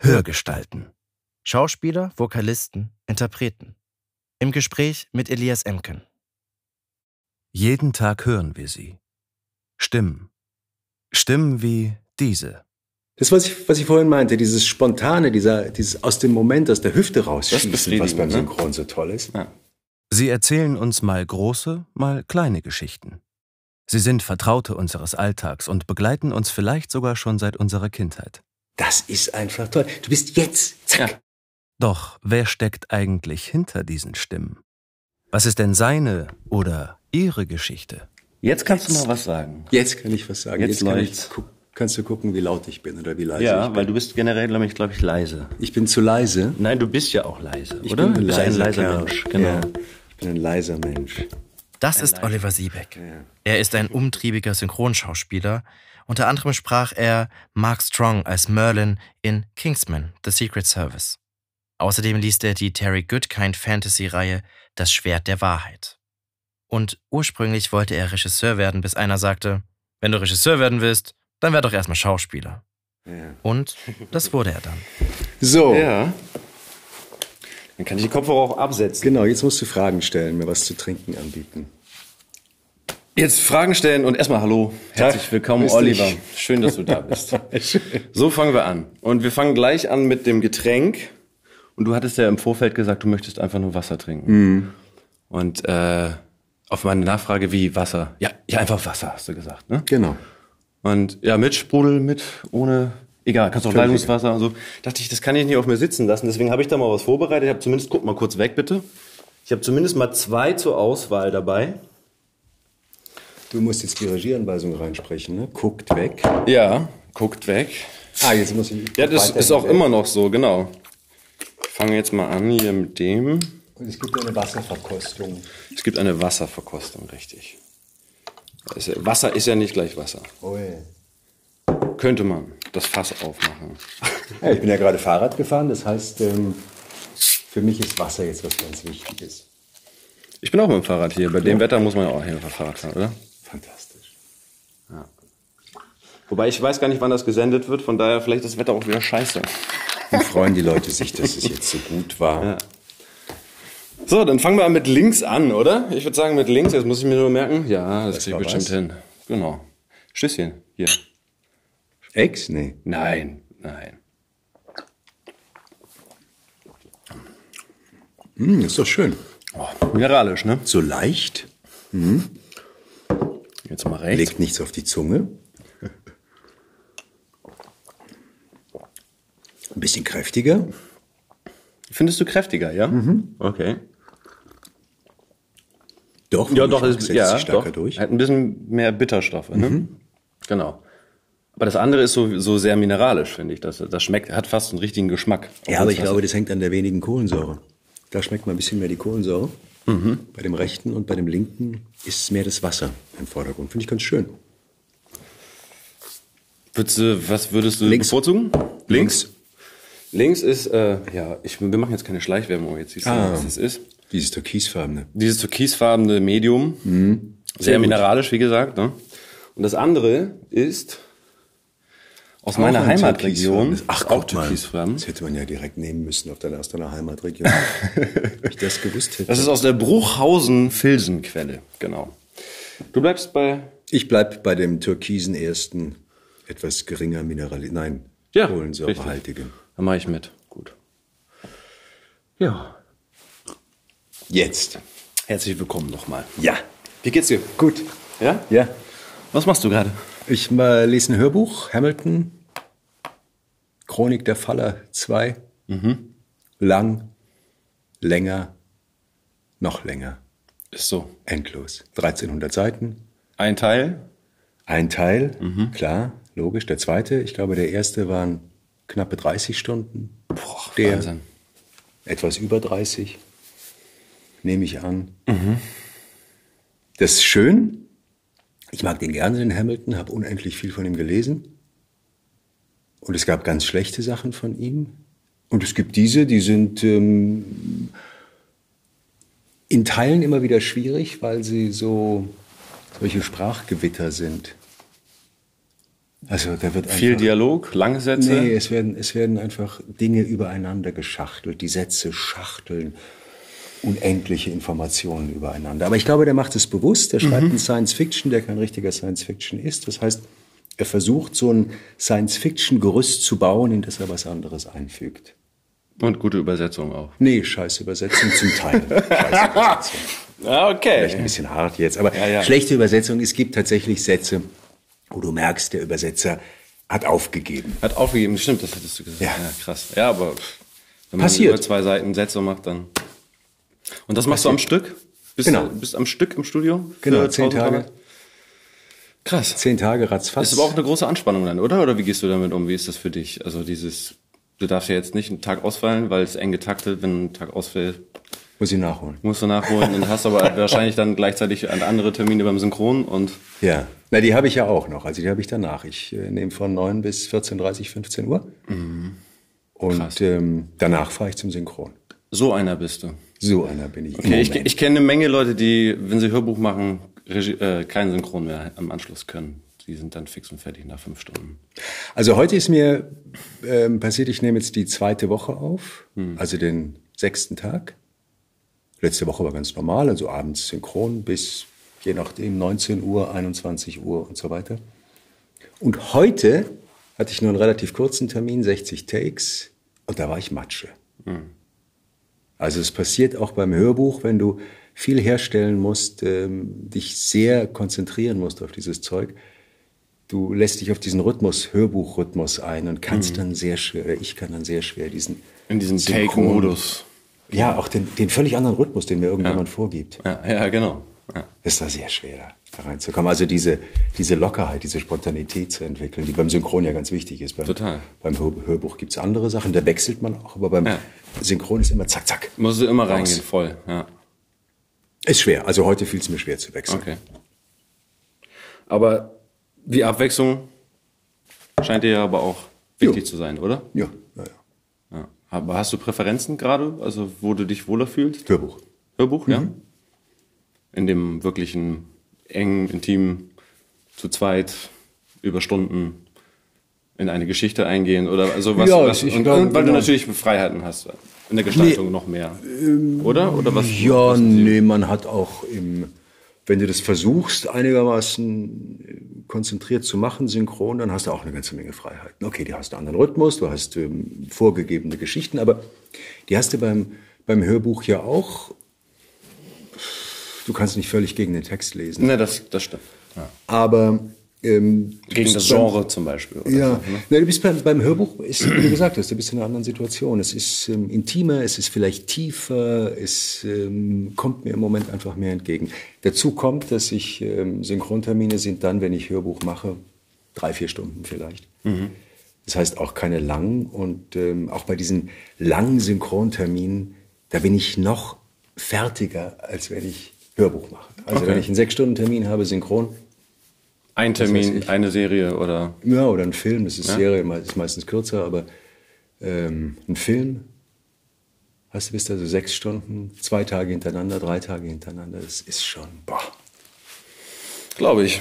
Hörgestalten. Schauspieler, Vokalisten, Interpreten. Im Gespräch mit Elias Emken. Jeden Tag hören wir sie. Stimmen. Stimmen wie diese. Das, was ich, was ich vorhin meinte, dieses Spontane, dieser, dieses aus dem Moment, aus der Hüfte rausschießen, was beim ne? Synchron so toll ist. Ja. Sie erzählen uns mal große, mal kleine Geschichten. Sie sind Vertraute unseres Alltags und begleiten uns vielleicht sogar schon seit unserer Kindheit. Das ist einfach toll. Du bist jetzt, zack. Ja. Doch wer steckt eigentlich hinter diesen Stimmen? Was ist denn seine oder ihre Geschichte? Jetzt kannst du mal was sagen. Jetzt kann ich was sagen. Jetzt kann läuft's. ich, kannst du gucken, wie laut ich bin oder wie leise ich Ja, bin. weil du bist generell, glaube ich, glaub ich, leise. Ich bin zu leise. Nein, du bist ja auch leise, Ich oder? bin du ein bist ein leiser leiser Kerl. Mensch. Genau. Ja, ich bin ein leiser Mensch. Das ist Oliver Siebeck. Er ist ein umtriebiger Synchronschauspieler. Unter anderem sprach er Mark Strong als Merlin in Kingsman, The Secret Service. Außerdem liest er die Terry Goodkind Fantasy-Reihe Das Schwert der Wahrheit. Und ursprünglich wollte er Regisseur werden, bis einer sagte, wenn du Regisseur werden willst, dann werd doch erstmal Schauspieler. Ja. Und das wurde er dann. So, Ja. Dann kann ich die Kopfhörer auch absetzen. genau, jetzt musst du Fragen stellen, mir was zu trinken anbieten. Jetzt Fragen stellen und erstmal Hallo. Herzlich willkommen, Oliver. dich. Schön, dass du da bist. So fangen wir an. Und wir fangen gleich an mit dem Getränk. Und du hattest ja im Vorfeld gesagt, du möchtest einfach nur Wasser trinken. Mhm. Und äh, auf meine Nachfrage, wie Wasser? Ja, ja, einfach Wasser, hast du gesagt. Ne? Genau. Und ja, mit Sprudel, mit, ohne, egal, kannst auch Leitungswasser und so. Dachte ich, das kann ich nicht auf mir sitzen lassen. Deswegen habe ich da mal was vorbereitet. Ich habe zumindest, guck mal kurz weg, bitte. Ich habe zumindest mal zwei zur Auswahl dabei. Du musst jetzt die Regieanweisung reinsprechen, ne? Guckt weg. Ja, guckt weg. Ah, jetzt muss ich. Ja, das ist auch weg. immer noch so, genau. Ich fange jetzt mal an hier mit dem. Und es gibt eine Wasserverkostung. Es gibt eine Wasserverkostung, richtig. Wasser ist ja nicht gleich Wasser. Oh, ja. Könnte man das Fass aufmachen. Ja, ich bin ja gerade Fahrrad gefahren, das heißt, ähm, für mich ist Wasser jetzt was ganz Wichtiges. Ich bin auch mit dem Fahrrad hier. Bei dem Wetter muss man ja auch hier mit dem Fahrrad fahren, oder? Fantastisch. Wobei ich weiß gar nicht, wann das gesendet wird. Von daher vielleicht das Wetter auch wieder scheiße. Dann freuen die Leute sich, dass es jetzt so gut war. Ja. So, dann fangen wir mit links an, oder? Ich würde sagen mit links. Jetzt muss ich mir nur merken. Ja, das Das kriege ich bestimmt was? hin. Genau. Stößchen. Hier. Ex? Nee. Nein, nein. Hm, ist doch schön. Oh, mineralisch, ne? So leicht, Jetzt mal rechts. legt nichts auf die Zunge. Ein bisschen kräftiger. Findest du kräftiger, ja? Okay. Doch, Ja, doch, ist, ja, doch. durch. Hat ein bisschen mehr Bitterstoffe, ne? Genau. Aber das andere ist so, so sehr mineralisch, finde ich. Das, das schmeckt, hat fast einen richtigen Geschmack. Ja, aber ich glaube, das hängt an der wenigen Kohlensäure. Da schmeckt man ein bisschen mehr die Kohlensäure. Mhm. Bei dem rechten und bei dem linken ist mehr das Wasser im Vordergrund. Finde ich ganz schön. Würdest du, was würdest du Links. bevorzugen? Links. Links ist, äh, ja, ich, wir machen jetzt keine Schleichwerbung, aber jetzt siehst du, Ah. was das ist. Dieses türkisfarbene. Dieses türkisfarbene Medium. Sehr, Mhm. Sehr gut. mineralisch, wie gesagt. Ne? Und das andere ist aus Auch meiner ein Heimatregion. Ach auch Gott, türkisfarben. Das hätte man ja direkt nehmen müssen auf deiner, aus deiner Heimatregion. Wenn ich das gewusst hätte. Das ist aus der Bruchhausen-Filsenquelle, genau. Du bleibst bei ich bleib bei dem türkisen ersten, etwas geringer Minerali... Nein, Ja, kohlensäurehaltigen. Dann mache ich mit. Gut. Ja. Jetzt. Herzlich willkommen nochmal. Ja. Wie geht's dir? Gut. Ja? Ja. Was machst du gerade? Ich mal lese ein Hörbuch, Hamilton, Chronik der Faller 2. Lang, länger, noch länger, Ist so. endlos. 1300 Seiten, Ein Teil. ein Teil, klar, logisch. Der zweite, ich glaube, der erste waren knappe 30 Stunden. Boah, der Wahnsinn. etwas über 30, nehme ich an. Das ist schön. Ich mag den gerne, den Hamilton, habe unendlich viel von ihm gelesen. Und es gab ganz schlechte Sachen von ihm. Und es gibt diese, die sind ähm, in Teilen immer wieder schwierig, weil sie so solche Sprachgewitter sind. Also da wird Viel einfach, Dialog, lange Sätze. Nee, es werden, es werden einfach Dinge übereinander geschachtelt. Die Sätze schachteln unendliche Informationen übereinander. Aber ich glaube, der macht es bewusst. Der schreibt einen Science Fiction, der kein richtiger Science Fiction ist. Das heißt, er versucht, so ein Science Fiction Gerüst zu bauen, in das er was anderes einfügt. Und gute Übersetzung auch. Nee, scheiß Übersetzung zum Teil. Scheiß Übersetzung. Ja, okay. Vielleicht ein bisschen hart jetzt, aber Ja, ja. schlechte Übersetzung. Es gibt tatsächlich Sätze, wo du merkst, der Übersetzer hat aufgegeben. Hat aufgegeben, stimmt, das hättest du gesagt. Ja. Ja, krass. Ja, aber wenn man Passiert. über zwei Seiten Sätze macht, dann. Und das machst du am Stück? Bist, Genau. du bist am Stück im Studio? Genau, zehn 1000 Tage. Krass. Zehn Tage ratzfatz. Ist aber auch eine große Anspannung dann, oder? Oder wie gehst du damit um? Wie ist das für dich? Also dieses, du darfst ja jetzt nicht einen Tag ausfallen, weil es eng getaktet, wenn ein Tag ausfällt, Muss ich nachholen. musst du nachholen und hast aber wahrscheinlich dann gleichzeilich andere Termine beim Synchron und Ja, na, die habe ich ja auch noch. Also die habe ich danach. Ich äh, nehme von 9 bis 14.30, 15 Uhr. Und ähm, danach fahre ich zum Synchron. so einer bist du. So einer bin ich. Okay, ich, ich kenne eine Menge Leute, die, wenn sie Hörbuch machen, Regie, äh, keinen Synchron mehr am Anschluss können. Die sind dann fix und fertig nach fünf Stunden. Also heute ist mir ähm, passiert, ich nehme jetzt die zweite Woche auf, also den sechsten Tag. Letzte Woche war ganz normal, also abends synchron bis je nachdem 19 Uhr, 21 Uhr und so weiter. Und heute hatte ich nur einen relativ kurzen Termin, 60 Takes, und da war ich Matsche. Also es passiert auch beim Hörbuch, wenn du viel herstellen musst, ähm, dich sehr konzentrieren musst auf dieses Zeug. Du lässt dich auf diesen Rhythmus, Hörbuchrhythmus ein und kannst dann sehr schwer, oder ich kann dann sehr schwer diesen In Synchron- Take-Modus. Ja, auch den, den völlig anderen Rhythmus, den mir irgendjemand vorgibt. Ja, ja, genau. Ja. Es war sehr schwer, da reinzukommen. Also diese, diese Lockerheit, diese Spontanität zu entwickeln, die beim Synchron ja ganz wichtig ist. Beim, Total. Beim Hör Hörbuch gibt's andere Sachen, da wechselt man auch, aber beim Ja. Synchron ist immer zack, zack. Musst du immer Raus. reingehen, voll. Ja. Ist schwer. Also heute fiel es mir schwer zu wechseln. Okay. Aber die Abwechslung scheint dir ja aber auch wichtig Jo. zu sein, oder? Ja, ja, ja. Ja. Aber hast du Präferenzen gerade, also wo du dich wohler fühlst? Hörbuch. Hörbuch, ja? In dem wirklichen engen, intimen, zu zweit, über Stunden in eine Geschichte eingehen oder also was, Ja, was ich und, glaub, und weil du genau. natürlich Freiheiten hast in der Gestaltung noch mehr. oder? Oder was? Ja, was nee, man hat auch im, wenn du das versuchst, einigermaßen äh, konzentriert zu machen, synchron, dann hast du auch eine ganze Menge Freiheiten. Okay, die hast du einen anderen Rhythmus, du hast ähm, vorgegebene Geschichten, aber die hast du beim, beim Hörbuch ja auch. Du kannst nicht völlig gegen den Text lesen. Ne, das, das stimmt. Ja. Aber ähm, Gegen das beim- Genre zum Beispiel. Oder Ja, ne? Na, du bist beim, beim Hörbuch, ist, wie du gesagt hast, du bist in einer anderen Situation. Es ist ähm, intimer, es ist vielleicht tiefer, es ähm, kommt mir im Moment einfach mehr entgegen. Dazu kommt, dass ich ähm, Synchrontermine sind dann, wenn ich Hörbuch mache, drei, vier Stunden vielleicht. Das heißt auch keine langen. Und ähm, auch bei diesen langen Synchronterminen, da bin ich noch fertiger, als wenn ich Hörbuch mache. Also Okay. wenn ich einen Sechs-Stunden-Termin habe, synchron, Ein Termin, eine Serie oder ja, oder ein Film, das ist Serie, me- ist meistens kürzer, aber ähm, ein Film, hast du bist also sechs Stunden, zwei Tage hintereinander, drei Tage hintereinander, das ist schon, boah. glaube ich.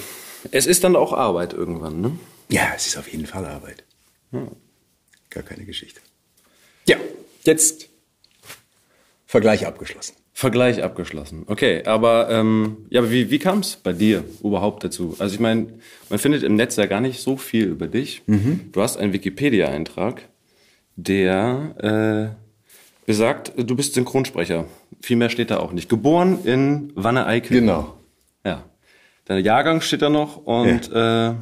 Es ist dann auch Arbeit irgendwann, ne? Ja, es ist auf jeden Fall Arbeit. Gar keine Geschichte. Ja, jetzt Vergleich abgeschlossen. Vergleich abgeschlossen. Okay, aber ähm, ja, aber wie, wie kam es bei dir überhaupt dazu? Also ich meine, man findet im Netz ja gar nicht so viel über dich. Du hast einen Wikipedia-Eintrag, der äh, besagt, du bist Synchronsprecher. Viel mehr steht da auch nicht. Geboren in Wanne-Eickel. Genau. Ja. Dein Jahrgang steht da noch und ja, äh,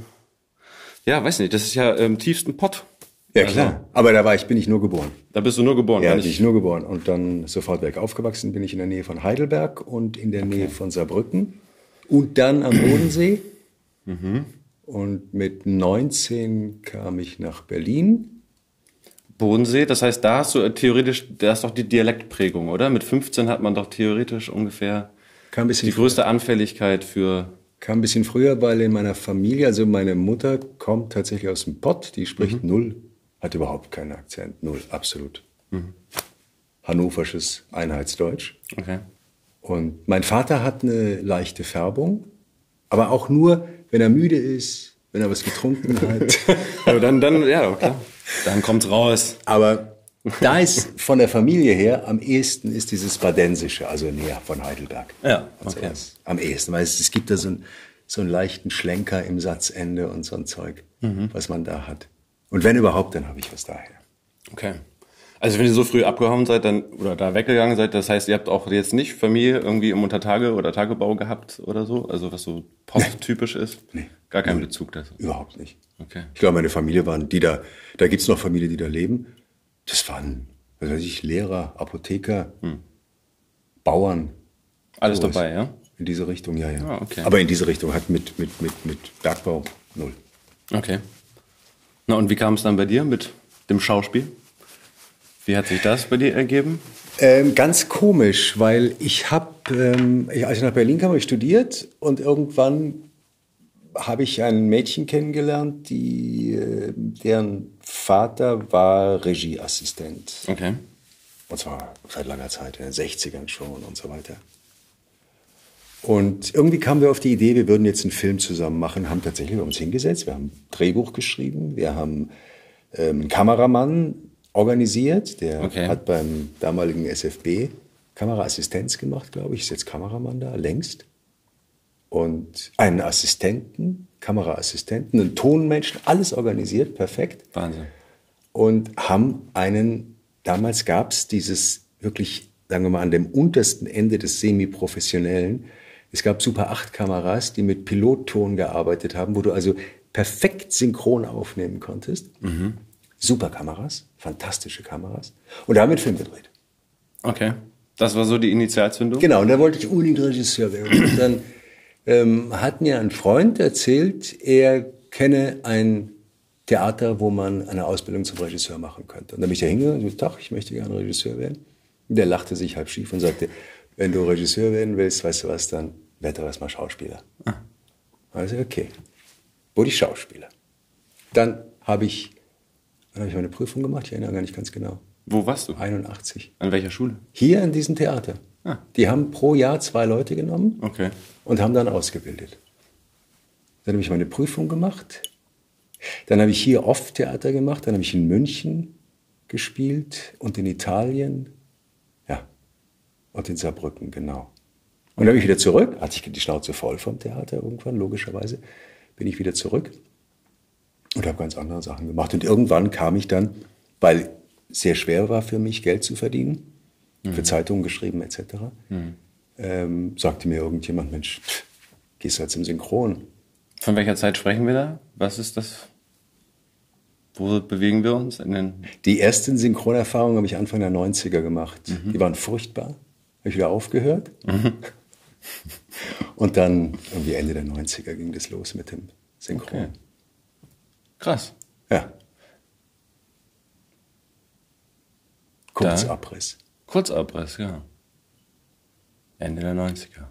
ja weiß nicht, das ist ja im tiefsten Pott. Ja, Also, klar. Aber da war ich, bin ich nur geboren. Da bist du nur geboren. Ja, bin nicht- ich nur geboren. Und dann sofort weg aufgewachsen bin ich in der Nähe von Heidelberg und in der Nähe von Saarbrücken. Und dann am Bodensee. Und mit 19 kam ich nach Berlin. Bodensee, das heißt, da hast du äh, theoretisch, da ist doch die Dialektprägung, oder? Mit 15 hat man doch theoretisch ungefähr die größte Anfälligkeit für. kam ein bisschen früher, weil in meiner Familie, also meine Mutter kommt tatsächlich aus dem Pott, die spricht null, hat überhaupt keinen Akzent, null, absolut. Hannoversches Einheitsdeutsch. Okay. Und mein Vater hat eine leichte Färbung, aber auch nur, wenn er müde ist, wenn er was getrunken hat. ja, dann, dann, ja, klar. Dann kommt's raus. Aber da ist von der Familie her am ehesten ist dieses Badensische, also näher von Heidelberg. Ja, Also okay. das am ehesten, weil es, es gibt da so, ein, so einen leichten Schlenker im Satzende und so ein Zeug, Mhm. was man da hat. Und wenn überhaupt, dann habe ich was daher. Okay. Also wenn ihr so früh abgehauen seid, dann oder da weggegangen seid, das heißt, ihr habt auch jetzt nicht Familie irgendwie im Untertage oder Tagebau gehabt oder so, also was so posttypisch ist? Nee. Gar keinen Bezug dazu. Überhaupt nicht. Okay. Ich glaube, meine Familie waren die da, da gibt's noch Familien, die da leben. Das waren, was weiß ich, Lehrer, Apotheker, Bauern. Alles sowas. dabei, ja? In diese Richtung, ja, ja. Ah, okay. Aber in diese Richtung hat mit, mit, mit, mit Bergbau null. Okay. Na und wie kam es dann bei dir mit dem Schauspiel? Wie hat sich das bei dir ergeben? Ähm, ganz komisch, weil ich habe, ähm, als ich nach Berlin kam, habe ich studiert und irgendwann habe ich ein Mädchen kennengelernt, die, äh, deren Vater war Regieassistent. Okay. Und zwar seit langer Zeit, in den 60ern schon und so weiter. Und irgendwie kamen wir auf die Idee, wir würden jetzt einen Film zusammen machen, haben tatsächlich uns hingesetzt, wir haben ein Drehbuch geschrieben, wir haben ähm, einen Kameramann organisiert, der Okay. hat beim damaligen SFB Kameraassistenz gemacht, glaube ich, ist jetzt Kameramann da, längst. Und einen Assistenten, Kameraassistenten, einen Tonmenschen, alles organisiert, perfekt Wahnsinn. und haben einen, damals gab es dieses wirklich, sagen wir mal, an dem untersten Ende des Semi-Professionellen, es gab Super 8 Kameras, die mit Pilotton gearbeitet haben, wo du also perfekt synchron aufnehmen konntest. Super Kameras, fantastische Kameras. Und da haben wir einen Film gedreht. Okay. Das war so die Initialzündung? Genau, und da wollte ich unbedingt Regisseur werden. Und dann ähm, hat mir ein Freund erzählt, er kenne ein Theater, wo man eine Ausbildung zum Regisseur machen könnte. Und dann bin ich da hingegangen und gesagt, ich möchte gerne Regisseur werden. Und der lachte sich halb schief und sagte, wenn du Regisseur werden willst, weißt du was, dann werd doch erstmal Schauspieler. Also okay, wurde ich Schauspieler. Dann habe ich, dann habe ich meine Prüfung gemacht, ich erinnere gar nicht ganz genau, Wo warst du? 81. An welcher Schule? Hier in diesem Theater. Ah. Die haben pro Jahr zwei Leute genommen Okay. und haben dann ausgebildet. Dann habe ich meine Prüfung gemacht. Dann habe ich hier oft Theater gemacht. Dann habe ich in München gespielt und in Italien. Ja. Und in Saarbrücken, genau. Und dann bin ich wieder zurück. Hatte ich die Schnauze voll vom Theater irgendwann, logischerweise. Bin ich wieder zurück und habe ganz andere Sachen gemacht. Und irgendwann kam ich dann, weil sehr schwer war für mich, Geld zu verdienen, für Zeitungen geschrieben etc., ähm, sagte mir irgendjemand, Mensch, pff, gehst du jetzt im Synchron? Von welcher Zeit sprechen wir da? Was ist das? Wo bewegen wir uns? In den Die ersten Synchronerfahrungen habe ich Anfang der 90er gemacht. Die waren furchtbar. Habe ich wieder aufgehört. Und dann irgendwie Ende der 90er ging das los mit dem Synchron. Okay. Krass. Ja. Kurz Da- Abriss. Kurzabriss, ja. Ende der 90er.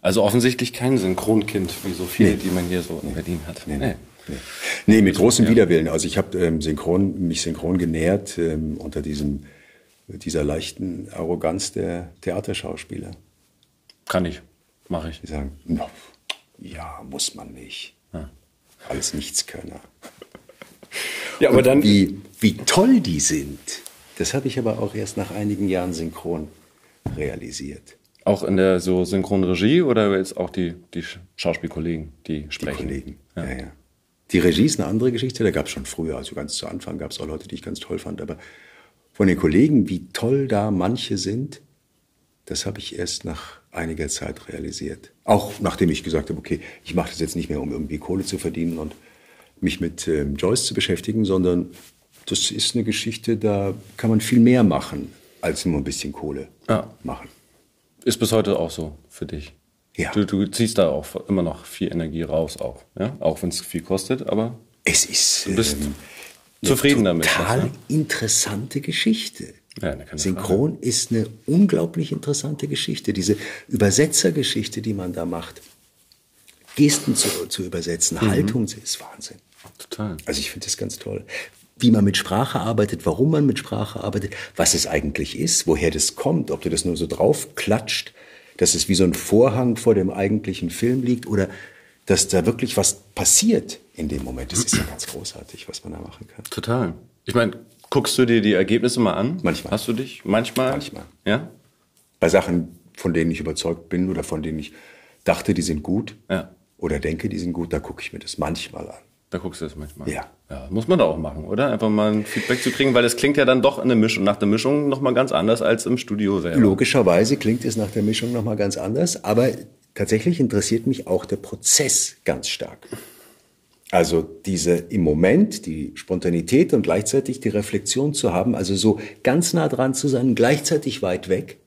Also offensichtlich kein Synchronkind, wie so viele, Nee. die man hier so in Berlin hat. Nee, nee. Nee, nee mit großem Widerwillen. Also ich habe ähm, synchron, mich synchron genährt ähm, unter diesem, dieser leichten Arroganz der Theaterschauspieler. Kann ich. Mache ich. Die sagen, "No, ja, muss man nicht. Alles Nichtskönner. Ja, aber Und dann. Wie, wie toll die sind, das habe ich aber auch erst nach einigen Jahren synchron realisiert. Auch in der so Synchronregie oder jetzt auch die, die Sch- Schauspielkollegen, die Die sprechen? Kollegen. Ja. Ja, Die Regie ist eine andere Geschichte, da gab es schon früher, also ganz zu Anfang gab es auch Leute, die ich ganz toll fand, aber von den Kollegen, wie toll da manche sind, das habe ich erst nach einiger Zeit realisiert. Auch nachdem ich gesagt habe, okay, ich mache das jetzt nicht mehr, um irgendwie Kohle zu verdienen und mich mit ähm, Joyce zu beschäftigen, sondern das ist eine Geschichte, da kann man viel mehr machen, als nur ein bisschen Kohle Ja. machen. Ist bis heute auch so für dich. Ja. Du, du ziehst da auch immer noch viel Energie raus, auch. Ja? Auch wenn es viel kostet, aber Es ist Du bist ähm, zufrieden eine damit, Total ne? interessante Geschichte. Ja, Synchron ist eine unglaublich interessante Geschichte. Diese Übersetzergeschichte, die man da macht, Gesten zu, zu übersetzen, Mhm. Haltung ist Wahnsinn. total. Also ich finde das ganz toll. Wie man mit Sprache arbeitet, warum man mit Sprache arbeitet, was es eigentlich ist, woher das kommt, ob du das nur so drauf klatscht, dass es wie so ein Vorhang vor dem eigentlichen Film liegt oder dass da wirklich was passiert in dem Moment. Das ist ja ganz großartig, was man da machen kann. Total. Ich meine, guckst du dir die Ergebnisse mal an? Manchmal. Hast du dich? Manchmal? Manchmal. Ja? Bei Sachen, von denen ich überzeugt bin oder von denen ich dachte, die sind gut Ja. oder denke, die sind gut, da gucke ich mir das manchmal an. Da guckst du das manchmal. Ja. ja. Muss man da auch machen, oder? Einfach mal ein Feedback zu kriegen, weil das klingt ja dann doch in der Mischung, nach der Mischung nochmal ganz anders als im Studio selber. Logischerweise klingt es nach der Mischung nochmal ganz anders, aber tatsächlich interessiert mich auch der Prozess ganz stark. Also diese im Moment, die Spontanität und gleichzeitig die Reflexion zu haben, also so ganz nah dran zu sein, gleichzeitig weit weg,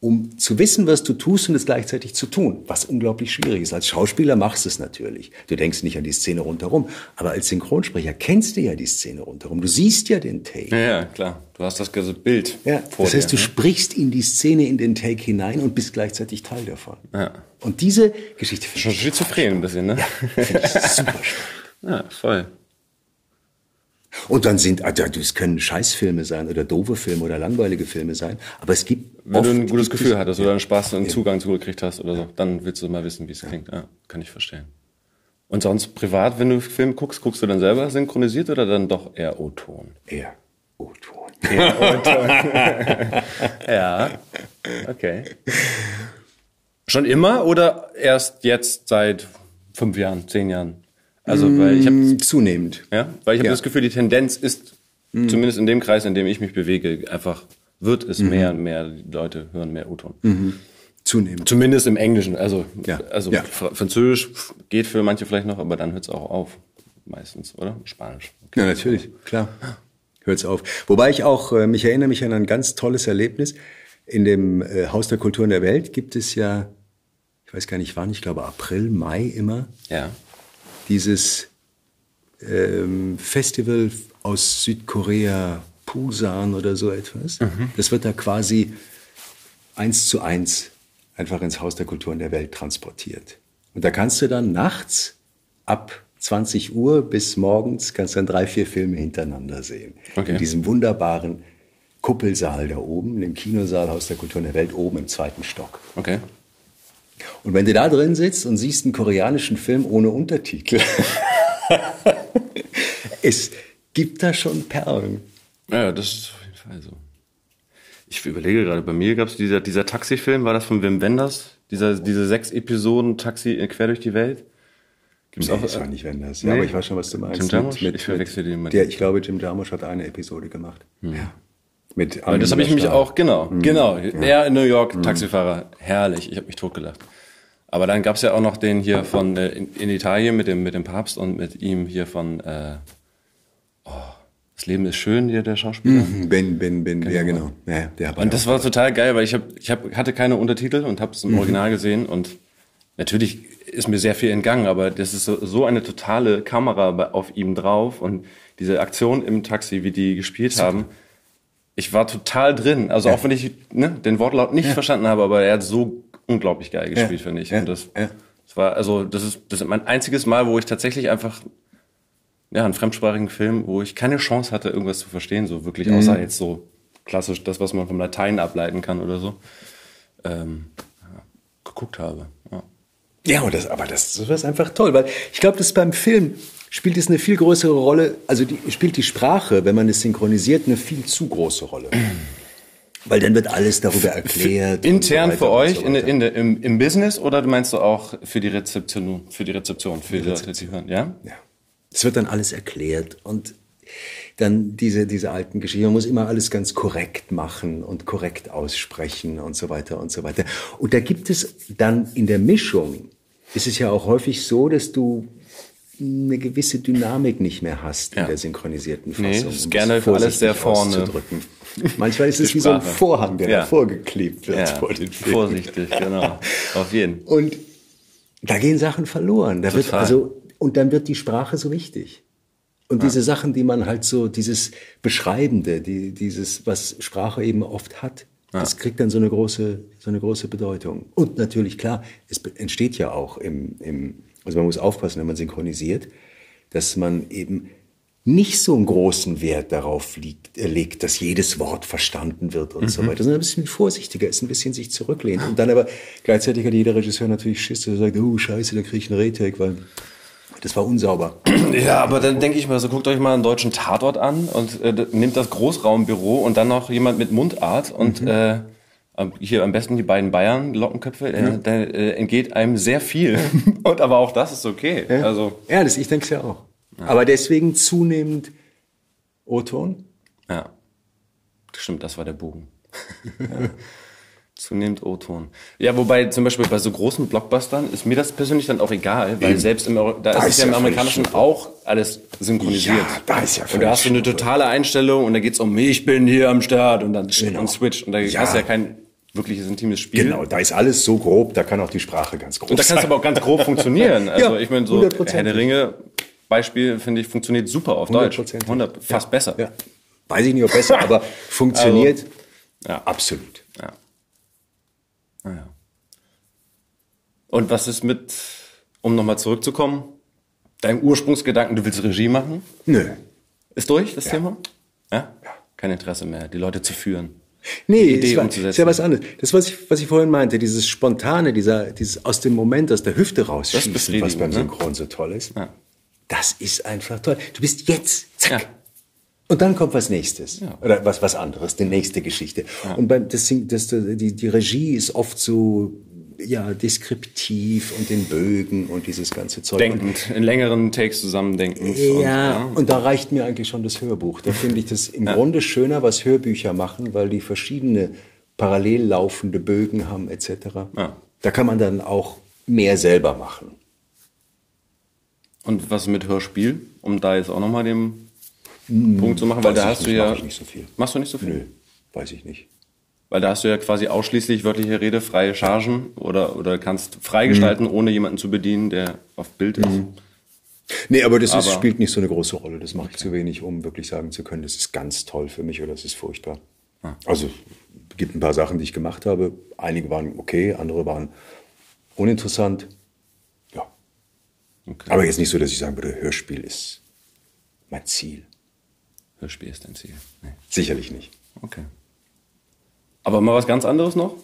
um zu wissen, was du tust und es gleichzeitig zu tun, was unglaublich schwierig ist. Als Schauspieler machst du es natürlich. Du denkst nicht an die Szene rundherum, aber als Synchronsprecher kennst du ja die Szene rundherum. Du siehst ja den Take. Ja, ja, klar. Du hast das ganze Bild Ja, vor das heißt, dir. du ne? sprichst in die Szene, in den Take hinein und bist gleichzeitig Teil davon. Ja. Und diese Geschichte Schon finde ich, schizophren ein bisschen, ne? find ich super spannend. Ja, voll. Und dann sind, also es können Scheißfilme sein oder doofe Filme oder langweilige Filme sein, aber es gibt Wenn du ein gutes Gefühl es- hattest oder einen Spaß und einen Zugang zugekriegt hast oder so, dann willst du mal wissen, wie es klingt. Ja, kann ich verstehen. Und sonst privat, wenn du Film guckst, guckst du dann selber synchronisiert oder dann doch eher O-Ton? Ja, O-Ton. Ja, okay. Schon immer oder erst jetzt seit fünf Jahren, zehn Jahren? Also, weil ich habe Mm, Zunehmend. ja, weil ich habe Ja. das Gefühl, die Tendenz ist, zumindest in dem Kreis, in dem ich mich bewege, einfach wird es mehr und mehr, Leute hören mehr O-Ton. Zunehmend. Zumindest im Englischen. Also, Ja. also Ja. Fr- Französisch geht für manche vielleicht noch, aber dann hört es auch auf. Meistens, oder? Spanisch. Ja, natürlich, klar. Hört's auf. Wobei ich auch, äh, mich erinnere mich an ein ganz tolles Erlebnis. In dem äh, Haus der Kulturen der Welt gibt es ja, ich weiß gar nicht wann, ich glaube April, Mai immer, Ja. Dieses ähm, Festival aus Südkorea, Busan oder so etwas. Das wird da quasi eins zu eins einfach ins Haus der Kulturen der Welt transportiert. Und da kannst du dann nachts ab 20 Uhr bis morgens kannst dann drei, vier Filme hintereinander sehen. Okay. In diesem wunderbaren Kuppelsaal da oben, im Kinosaal Haus der Kulturen der Welt, oben im zweiten Stock. Okay. Und wenn du da drin sitzt und siehst einen koreanischen Film ohne Untertitel, es gibt da schon Perlen. Ja, das ist auf jeden Fall so. Ich überlege gerade, bei mir gab es dieser, dieser Taxifilm, war das von Wim Wenders? Dieser, diese sechs Episoden Taxi äh, quer durch die Welt? Gibt's Nee, auch, das war äh, nicht Wenders. nee. Ja, aber ich weiß schon, was du meinst. Jim Jarmusch? Ich verwechsel den mit- Der, ich glaube, Jim Jarmusch hat eine Episode gemacht. Ja. Mit Weil das habe ich mich Armin auch, genau, Mhm. genau. Er in New York, Taxifahrer, herrlich, ich habe mich totgelacht. Aber dann gab's ja auch noch den hier von äh, in, in Italien mit dem, mit dem Papst und mit ihm hier von äh, oh, Das Leben ist schön, hier der Schauspieler. Mhm, Ben, Ben, Ben, ja genau. Ja, der Und das war total geil, weil ich, hab, ich hab, hatte keine Untertitel und habe es Mhm. im Original gesehen und natürlich ist mir sehr viel entgangen, aber das ist so, so eine totale Kamera auf ihm drauf und diese Aktion im Taxi, wie die gespielt haben, ich war total drin. Also auch wenn ich ne, den Wortlaut nicht verstanden habe, aber er hat so unglaublich geil gespielt, finde ich. Ja. Und das, Ja. das war also das ist das ist mein einziges Mal, wo ich tatsächlich einfach ja, einen fremdsprachigen Film, wo ich keine Chance hatte, irgendwas zu verstehen, so wirklich, außer jetzt so klassisch das, was man vom Latein ableiten kann oder so, ähm, ja, geguckt habe. Ja. Ja, und das, aber das, das ist einfach toll, weil ich glaube, dass beim Film spielt es eine viel größere Rolle, also die, spielt die Sprache, wenn man es synchronisiert, eine viel zu große Rolle. Weil dann wird alles darüber erklärt. und Intern so für euch so in, in im, im Business oder meinst du auch für die Rezeption, für die Rezeption, für die Leute, die hören, ja? Ja. Es wird dann alles erklärt und dann diese, diese alten Geschichten. Man muss immer alles ganz korrekt machen und korrekt aussprechen und so weiter und so weiter. Und da gibt es dann in der Mischung, ist es ja auch häufig so, dass du eine gewisse Dynamik nicht mehr hast Ja. in der synchronisierten Nee, Fassung. es ist um gerne für alles sehr vorne. Manchmal ist es wie so ein. Vorhang, der Ja. hervorgeklebt wird Ja, vor den Film. vorsichtig, genau. Auf jeden. Und da gehen Sachen verloren. Da wird Total. also, und dann wird die Sprache so wichtig. Und diese Sachen, die man halt so, dieses Beschreibende, die, dieses, was Sprache eben oft hat, das kriegt dann so eine große, so eine große Bedeutung. Und natürlich, klar, es entsteht ja auch im, im, also man muss aufpassen, wenn man synchronisiert, dass man eben nicht so einen großen Wert darauf liegt, äh, legt, dass jedes Wort verstanden wird und mhm. so weiter, sondern ein bisschen vorsichtiger ist, ein bisschen sich zurücklehnt. Und dann aber gleichzeitig hat jeder Regisseur natürlich Schiss, der sagt, oh scheiße, da kriege ich einen Retake, weil das war unsauber. Ja, aber dann denke ich mal, so guckt euch mal einen deutschen Tatort an und äh, nimmt das Großraumbüro und dann noch jemand mit Mundart und mhm. äh, hier am besten die beiden Bayern Lockenköpfe, äh, ja. da äh, entgeht einem sehr viel. und aber auch das ist okay. Ja, also ja das, ich denke es ja auch. Ja. Aber deswegen zunehmend O-Ton. Ja, stimmt, das war der Bogen. Zunehmend O-Ton. Ja, wobei zum Beispiel bei so großen Blockbustern ist mir das persönlich dann auch egal, weil Eben. selbst im, da, da ist, ist ja im Amerikanischen auch alles synchronisiert. Ja, da ist ja Und da hast du eine totale Einstellung und da geht's um mich, ich bin hier am Start und dann genau. und Switch und da ja. hast du ja kein wirkliches intimes Spiel. Genau, da ist alles so grob, da kann auch die Sprache ganz grob Und da kann es aber auch ganz grob funktionieren. Also ja, ich meine so Herr der Ringe Beispiel finde ich funktioniert super auf Deutsch. 100, fast ja. besser. Ja. Weiß ich nicht, ob besser, aber funktioniert also, ja. absolut. Ja. Naja. Ah, Und was ist mit, um nochmal zurückzukommen, deinem Ursprungsgedanken, du willst Regie machen? Nö. Ist durch, das Thema? Ja? ja? Kein Interesse mehr, die Leute zu führen. Nee, Idee war, umzusetzen. ist ja was anderes. Das, was ich, was ich vorhin meinte, dieses Spontane, dieser, dieses aus dem Moment, aus der Hüfte rausschießen, was beim ne? Synchron ne? so toll ist. Ja. Das ist einfach toll. Du bist jetzt, zack. Ja. Und dann kommt was nächstes. Ja. Oder was, was anderes, die nächste Geschichte. Und beim, das, das, die, die Regie ist oft so, ja, deskriptiv und in Bögen und dieses ganze Zeug. Denkend, in längeren Takes zusammendenken. Ja, und, ja, und da reicht mir eigentlich schon das Hörbuch. Da finde ich das im ja. Grunde schöner, was Hörbücher machen, weil die verschiedene parallel laufende Bögen haben etc. Ja. Da kann man dann auch mehr selber machen. Und was mit Hörspiel, um da jetzt auch nochmal den hm, Punkt zu machen, weil da hast du ja. Mach ich nicht so viel. Machst du nicht so viel? Nö, weiß ich nicht. Weil da hast du ja quasi ausschließlich wörtliche Rede, freie Chargen oder, oder kannst freigestalten, mhm. ohne jemanden zu bedienen, der auf Bild ist. Mhm. Nee, aber das aber ist, spielt nicht so eine große Rolle. Das mache ich zu wenig, um wirklich sagen zu können, das ist ganz toll für mich oder das ist furchtbar. Ah. Also es gibt ein paar Sachen, die ich gemacht habe. Einige waren okay, andere waren uninteressant. Okay. Aber jetzt nicht so, dass ich sagen würde, Hörspiel ist mein Ziel. Hörspiel ist dein Ziel. Nee. Sicherlich nicht. Okay. Aber mal was ganz anderes noch?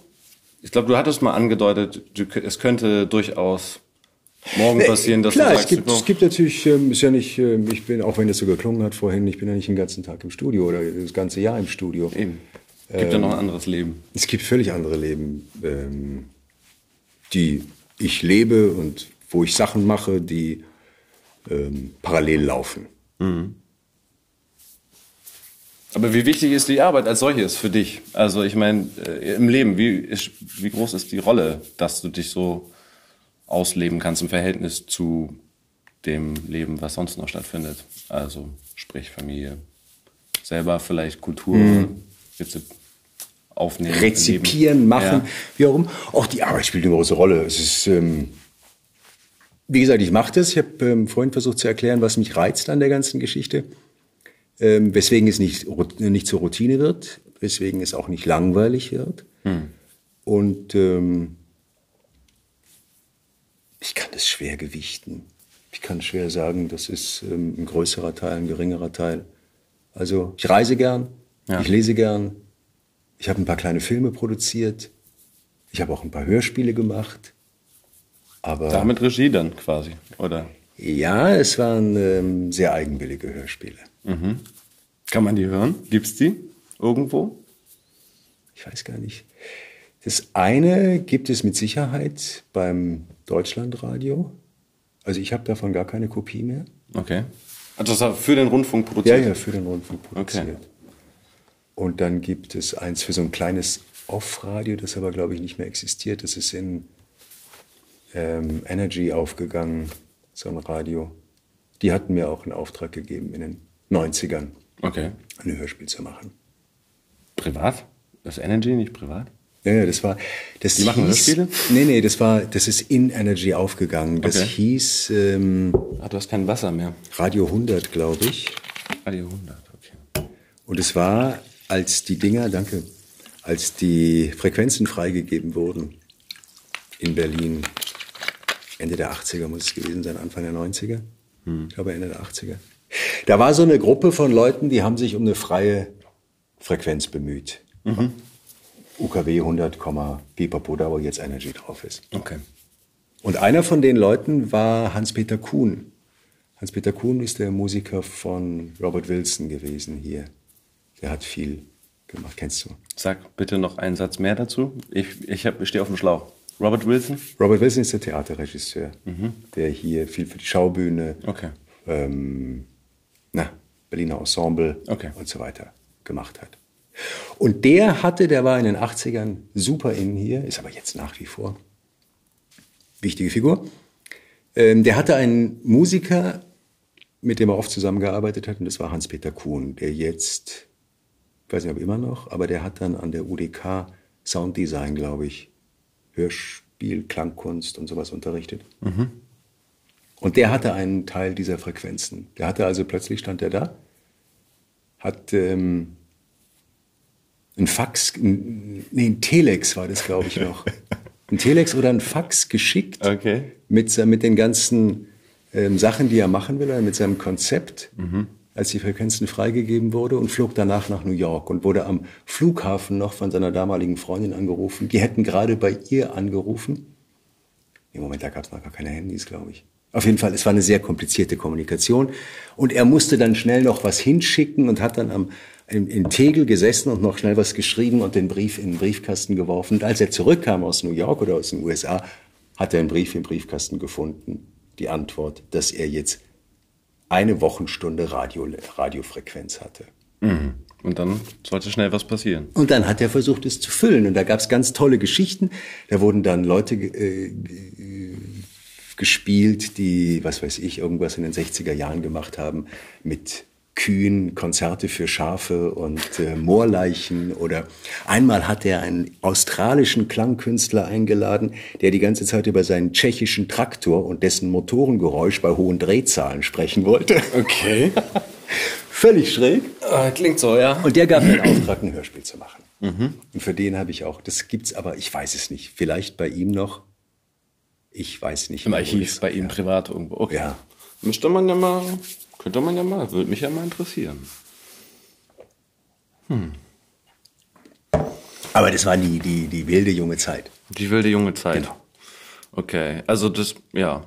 Ich glaube, du hattest mal angedeutet, du, es könnte durchaus morgen passieren, dass klar, du sagst, es gibt, es gibt natürlich, ähm, ist ja nicht, äh, ich bin, auch wenn das so geklungen hat vorhin, ich bin ja nicht den ganzen Tag im Studio oder das ganze Jahr im Studio. Eben. Es gibt ähm, ja noch ein anderes Leben. Es gibt völlig andere Leben, ähm, die ich lebe und wo ich Sachen mache, die ähm, parallel laufen. Mhm. Aber wie wichtig ist die Arbeit als solches für dich? Also ich meine, äh, im Leben, wie, ist, wie groß ist die Rolle, dass du dich so ausleben kannst im Verhältnis zu dem Leben, was sonst noch stattfindet? Also sprich Familie, selber vielleicht Kultur, mhm. aufnehmen. Rezipieren, machen, ja. wie auch immer. Auch die Arbeit spielt eine große Rolle. Es ist... Ähm, wie gesagt, ich mache das. Ich habe ähm, vorhin versucht zu erklären, was mich reizt an der ganzen Geschichte. Ähm, weswegen es nicht, nicht zur Routine wird, weswegen es auch nicht langweilig wird. Hm. Und ähm, ich kann das schwer gewichten. Ich kann schwer sagen, das ist ähm, ein größerer Teil, ein geringerer Teil. Also ich reise gern, ja. ich lese gern, ich habe ein paar kleine Filme produziert, ich habe auch ein paar Hörspiele gemacht. Aber Damit Regie dann quasi, oder? Ja, es waren ähm, sehr eigenwillige Hörspiele. Mhm. Kann man die hören? Gibt's die irgendwo? Ich weiß gar nicht. Das eine gibt es mit Sicherheit beim Deutschlandradio. Also ich habe davon gar keine Kopie mehr. Okay. Also das war für den Rundfunk produziert? Ja, ja, für den Rundfunk produziert. Okay. Und dann gibt es eins für so ein kleines Off-Radio, das aber, glaube ich, nicht mehr existiert. Das ist in ähm, Energy aufgegangen, so ein Radio. Die hatten mir auch einen Auftrag gegeben in den 90ern, okay. ein Hörspiel zu machen. Privat? Das Energy nicht privat? Ja, ja, das war. Das Die hieß, machen Hörspiele? Nee, nee, das war, das ist in Energy aufgegangen. Das okay. hieß. Ähm, ah, du hast kein Wasser mehr. Radio 100, glaube ich. Radio 100, okay. Und es war, als die Dinger, danke, als die Frequenzen freigegeben wurden in Berlin, Ende der 80er muss es gewesen sein, Anfang der 90er. Hm. Ich glaube Ende der 80er. Da war so eine Gruppe von Leuten, die haben sich um eine freie Frequenz bemüht. Mhm. UKW 100, Pipapo, da wo jetzt Energy drauf ist. Okay. Und einer von den Leuten war Hans-Peter Kuhn. Hans-Peter Kuhn ist der Musiker von Robert Wilson gewesen hier. Der hat viel gemacht, kennst du. Sag bitte noch einen Satz mehr dazu. Ich, ich, ich stehe auf dem Schlauch. Robert Wilson? Robert Wilson ist der Theaterregisseur, mhm. der hier viel für die Schaubühne, okay. ähm, na, Berliner Ensemble okay. und so weiter gemacht hat. Und der hatte, der war in den 80ern super in hier, ist aber jetzt nach wie vor wichtige Figur. Ähm, der hatte einen Musiker, mit dem er oft zusammengearbeitet hat, und das war Hans-Peter Kuhn, der jetzt, ich weiß nicht, ob immer noch, aber der hat dann an der UDK Sounddesign, glaube ich, Hörspiel, Klangkunst und sowas unterrichtet. Mhm. Und der hatte einen Teil dieser Frequenzen. Der hatte also plötzlich stand er da, hat ähm, ein Fax, ein, nee, ein Telex war das, glaube ich, noch. Ein Telex oder ein Fax geschickt okay. mit, mit den ganzen ähm, Sachen, die er machen will, oder mit seinem Konzept, mhm. als die Frequenzen freigegeben wurde und flog danach nach New York und wurde am Flughafen noch von seiner damaligen Freundin angerufen. Die hätten gerade bei ihr angerufen. Im Moment, da gab es noch gar keine Handys, glaube ich. Auf jeden Fall, es war eine sehr komplizierte Kommunikation. Und er musste dann schnell noch was hinschicken und hat dann am, in, in Tegel gesessen und noch schnell was geschrieben und den Brief in den Briefkasten geworfen. Und als er zurückkam aus New York oder aus den USA, hat er einen Brief im Briefkasten gefunden. Die Antwort, dass er jetzt eine Wochenstunde Radio, Radiofrequenz hatte. Mhm. Und dann sollte schnell was passieren. Und dann hat er versucht, es zu füllen. Und da gab es ganz tolle Geschichten. Da wurden dann Leute äh, gespielt, die, was weiß ich, irgendwas in den 60er Jahren gemacht haben mit Kühen, Konzerte für Schafe und äh, Moorleichen oder einmal hat er einen australischen Klangkünstler eingeladen, der die ganze Zeit über seinen tschechischen Traktor und dessen Motorengeräusch bei hohen Drehzahlen sprechen wollte. Okay. Völlig schräg. Äh, klingt so, ja. Und der gab mir den Auftrag, ein Hörspiel zu machen. Mhm. Und für den habe ich auch, das gibt's aber, ich weiß es nicht, vielleicht bei ihm noch, ich weiß nicht. Im Archiv, bei ihm privat irgendwo. Okay. Ja. Müsste man ja mal, könnte man ja mal, würde mich ja mal interessieren. Hm. Aber das war die, die, die wilde junge Zeit. Die wilde junge Zeit. Genau. Okay, also das, ja.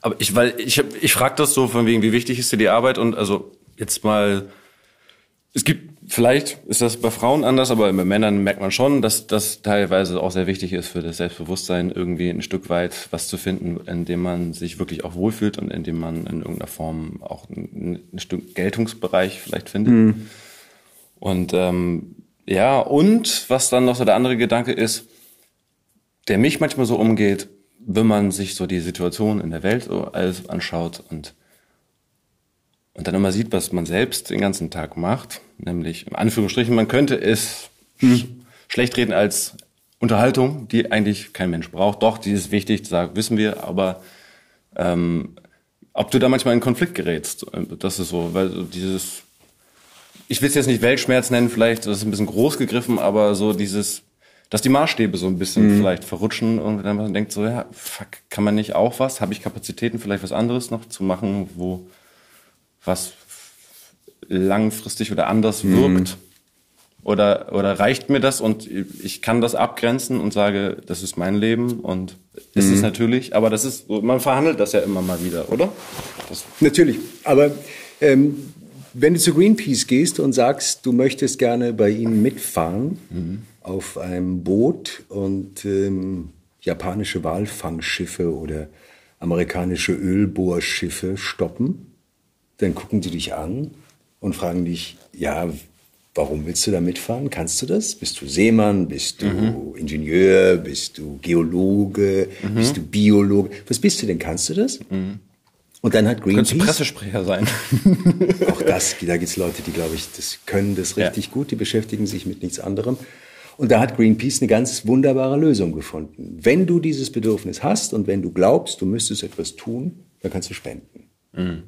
Aber ich, weil ich, ich frage das so von wegen, wie wichtig ist dir die Arbeit und also jetzt mal, es gibt Vielleicht ist das bei Frauen anders, aber bei Männern merkt man schon, dass das teilweise auch sehr wichtig ist für das Selbstbewusstsein, irgendwie ein Stück weit was zu finden, in dem man sich wirklich auch wohlfühlt und in dem man in irgendeiner Form auch ein, ein Stück Geltungsbereich vielleicht findet. Mhm. Und ähm, ja, und was dann noch so der andere Gedanke ist, der mich manchmal so umgeht, wenn man sich so die Situation in der Welt so alles anschaut und und dann immer sieht, was man selbst den ganzen Tag macht, nämlich im Anführungsstrichen, man könnte es hm. schlecht reden als Unterhaltung, die eigentlich kein Mensch braucht. Doch, die ist wichtig, sagen, wissen wir, aber ähm, ob du da manchmal in Konflikt gerätst, das ist so, weil dieses, ich will es jetzt nicht Weltschmerz nennen, vielleicht, das ist ein bisschen groß gegriffen, aber so dieses, dass die Maßstäbe so ein bisschen mhm. vielleicht verrutschen und dann man denkt so, ja, fuck, kann man nicht auch was? Habe ich Kapazitäten, vielleicht was anderes noch zu machen, wo was langfristig oder anders mhm. wirkt? Oder, oder reicht mir das und ich kann das abgrenzen und sage, das ist mein Leben und ist mhm. es natürlich, aber das ist, man verhandelt das ja immer mal wieder, oder? Das natürlich, aber ähm, wenn du zu Greenpeace gehst und sagst, du möchtest gerne bei ihnen mitfahren mhm. auf einem Boot und ähm, japanische Walfangschiffe oder amerikanische Ölbohrschiffe stoppen, dann gucken die dich an und fragen dich, ja, warum willst du da mitfahren? Kannst du das? Bist du Seemann? Bist du mhm. Ingenieur? Bist du Geologe? Mhm. Bist du Biologe? Was bist du denn? Kannst du das? Mhm. Und dann hat Greenpeace... Könntest du Pressesprecher sein. auch das, da gibt es Leute, die, glaube ich, das können das richtig ja. gut. Die beschäftigen sich mit nichts anderem. Und da hat Greenpeace eine ganz wunderbare Lösung gefunden. Wenn du dieses Bedürfnis hast und wenn du glaubst, du müsstest etwas tun, dann kannst du spenden. Mhm.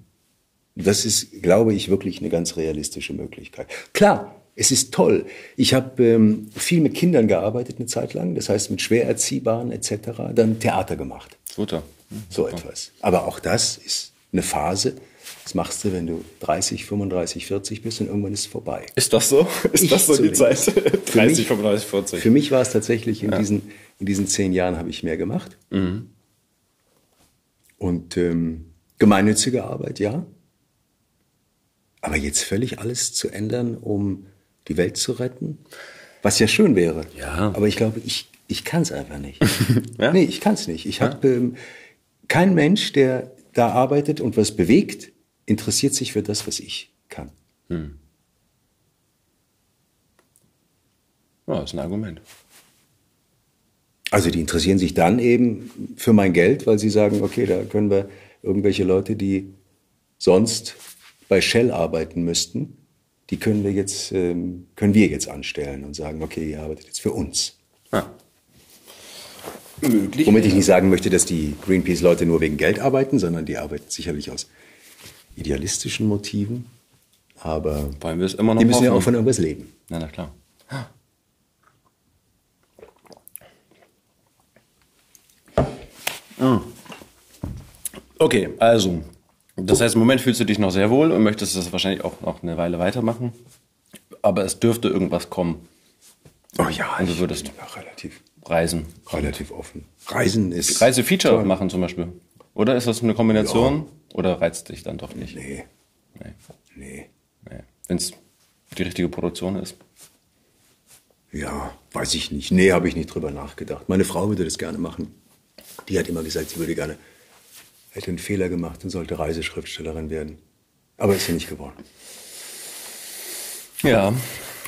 Das ist, glaube ich, wirklich eine ganz realistische Möglichkeit. Klar, es ist toll. Ich habe ähm, viel mit Kindern gearbeitet eine Zeit lang, das heißt mit schwer erziehbaren etc. Dann Theater gemacht. Guter. So etwas. Aber auch das ist eine Phase. Das machst du, wenn du 30, 35, 40 bist und irgendwann ist es vorbei. Ist das so? Ist Ich das so die. Zeit? Für 30, mich- 35, 40. Für mich war es tatsächlich in, diesen, in diesen zehn Jahren habe ich mehr gemacht. Und ähm, gemeinnützige Arbeit, ja. Aber jetzt völlig alles zu ändern, um die Welt zu retten, was ja schön wäre. Ja. Aber ich glaube, ich, ich kann es einfach nicht. Ja? Nee, ich kann es nicht. Ich habe ähm, kein Mensch, der da arbeitet und was bewegt, interessiert sich für das, was ich kann. Ja, ist ein Argument. Also die interessieren sich dann eben für mein Geld, weil sie sagen, okay, da können wir irgendwelche Leute, die sonst bei Shell arbeiten müssten, die können wir jetzt, ähm, können wir jetzt anstellen und sagen, okay, ihr arbeitet jetzt für uns. Ja. Möglich. Womit ich nicht sagen möchte, dass die Greenpeace-Leute nur wegen Geld arbeiten, sondern die arbeiten sicherlich aus idealistischen Motiven. Aber Wollen wir es immer noch die müssen ja hoffen? auch von irgendwas leben. Ja, na klar. Ah. Okay, also, das heißt, im Moment fühlst du dich noch sehr wohl und möchtest das wahrscheinlich auch noch eine Weile weitermachen. Aber es dürfte irgendwas kommen. Oh ja, Und du würdest ja, relativ, reisen. relativ offen. Reisen ist Reisefeature toll. machen zum Beispiel. Oder ist das eine Kombination? Oder reizt dich dann doch nicht? Nee, Nee. nee. nee. Wenn es die richtige Produktion ist. Ja, weiß ich nicht. Nee, habe ich nicht drüber nachgedacht. Meine Frau würde das gerne machen. Die hat immer gesagt, sie würde gerne, hätte einen Fehler gemacht und sollte Reiseschriftstellerin werden. Aber ist sie nicht geworden. Ja,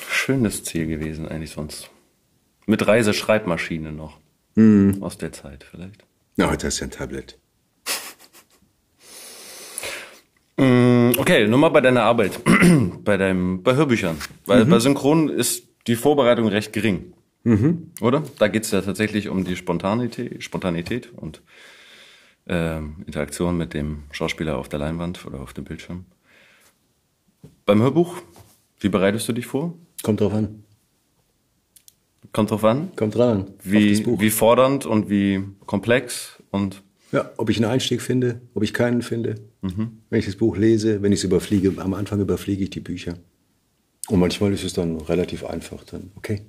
schönes Ziel gewesen eigentlich sonst. Mit Reiseschreibmaschine noch. Aus der Zeit vielleicht. Na, heute hast du ja ein Tablet. Mm, Okay, nur mal bei deiner Arbeit, bei deinem, bei Hörbüchern. Weil bei Synchron ist die Vorbereitung recht gering. Oder? Da geht es ja tatsächlich um die Spontanität, Spontanität und ähm, Interaktion mit dem Schauspieler auf der Leinwand oder auf dem Bildschirm. Beim Hörbuch, wie bereitest du dich vor? Kommt drauf an. Kommt drauf an, Kommt dran. wie, wie fordernd und wie komplex und Ja, ob ich einen Einstieg finde, ob ich keinen finde. Mhm. Wenn ich das Buch lese, wenn ich es überfliege, am Anfang überfliege ich die Bücher. Und manchmal ist es dann relativ einfach. Dann, okay.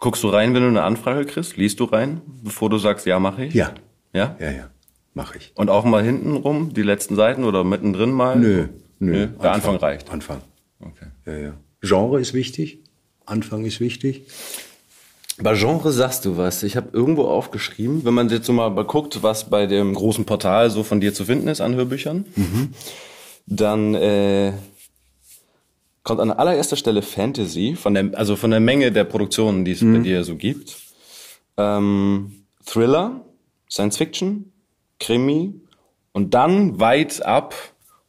Guckst du rein, wenn du eine Anfrage kriegst? Liest du rein, bevor du sagst, ja, mache ich? Ja. Ja? Ja, ja, mache ich. Und auch mal hinten rum, die letzten Seiten oder mittendrin mal? Nö, nö. Der Anfang reicht. Anfang. Okay. Ja, ja. Genre ist wichtig. Anfang ist wichtig. Bei Genre sagst du was. Ich habe irgendwo aufgeschrieben, wenn man jetzt so mal guckt, was bei dem großen Portal so von dir zu finden ist an Hörbüchern, dann äh, kommt an allererster Stelle Fantasy, von der, also von der Menge der Produktionen, die es bei dir so gibt. Ähm, Thriller, Science Fiction, Krimi und dann weit ab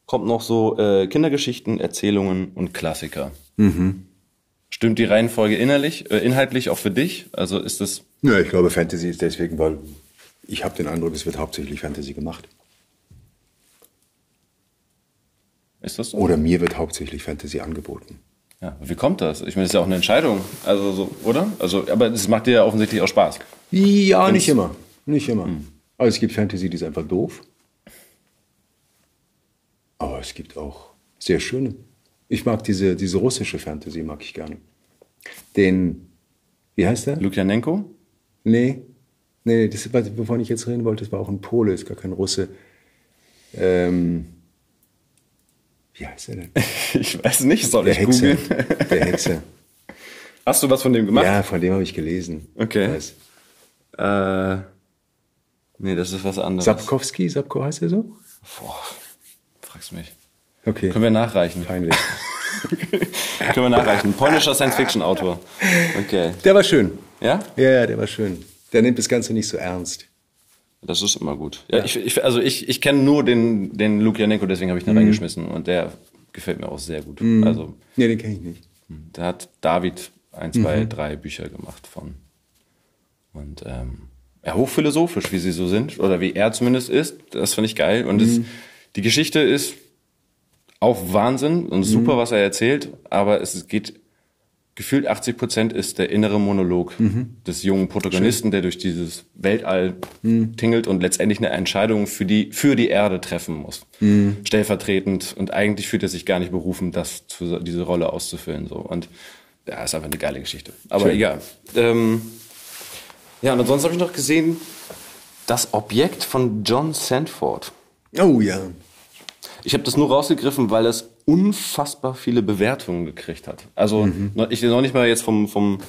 kommt noch so äh, Kindergeschichten, Erzählungen und Klassiker. Stimmt die Reihenfolge innerlich, äh, inhaltlich auch für dich? Also ist das Ja, ich glaube, Fantasy ist deswegen, weil ich habe den Eindruck, es wird hauptsächlich Fantasy gemacht. Ist das so? Oder mir wird hauptsächlich Fantasy angeboten. Ja, wie kommt das? Ich meine, das ist ja auch eine Entscheidung. Also so, oder? Also, aber es macht dir ja offensichtlich auch Spaß. Ja, nicht immer. Nicht immer. Also es gibt Fantasy, die ist einfach doof. Aber es gibt auch sehr schöne. Ich mag diese, diese russische Fantasy, mag ich gerne. Den, wie heißt der? Lukianenko? Nee. Nee, das, wovon ich jetzt reden wollte, das war auch ein Pole, ist gar kein Russe. Ähm, wie heißt er denn? Ich weiß nicht, soll Der ich Hexe. googeln? Der Hexe. Hast du was von dem gemacht? Ja, von dem habe ich gelesen. Okay. Äh, nee, das ist was anderes. Sapkowski, Sapko heißt er so? Boah, fragst mich. Okay. Können wir nachreichen? Peinlich. Können wir nachreichen. Polnischer Science-Fiction-Autor. Okay. Der war schön. Ja? Ja, ja, der war schön. Der nimmt das Ganze nicht so ernst. Das ist immer gut. Ja, Ich, ich, also ich, ich kenne nur den, den Lukianenko, deswegen habe ich ihn reingeschmissen. Und der gefällt mir auch sehr gut. Also Nee, den kenne ich nicht. Da hat David ein, zwei, drei Bücher gemacht von. Und ähm, ja, hochphilosophisch, wie sie so sind, oder wie er zumindest ist. Das finde ich geil. Und es, die Geschichte ist auch Wahnsinn und super, was er erzählt, aber es geht gefühlt 80 Prozent ist der innere Monolog Mhm. des jungen Protagonisten, der durch dieses Weltall Mhm. tingelt und letztendlich eine Entscheidung für die, für die Erde treffen muss. Mhm. Stellvertretend. Und eigentlich fühlt er sich gar nicht berufen, das zu, diese Rolle auszufüllen, so. Und, ja, ist einfach eine geile Geschichte. Aber Schön. egal. Ähm, ja, und ansonsten habe ich noch gesehen, das Objekt von John Sandford. Oh ja. Ich habe das nur rausgegriffen, weil es unfassbar viele Bewertungen gekriegt hat. Also noch- ich noch nicht mal jetzt vom, vom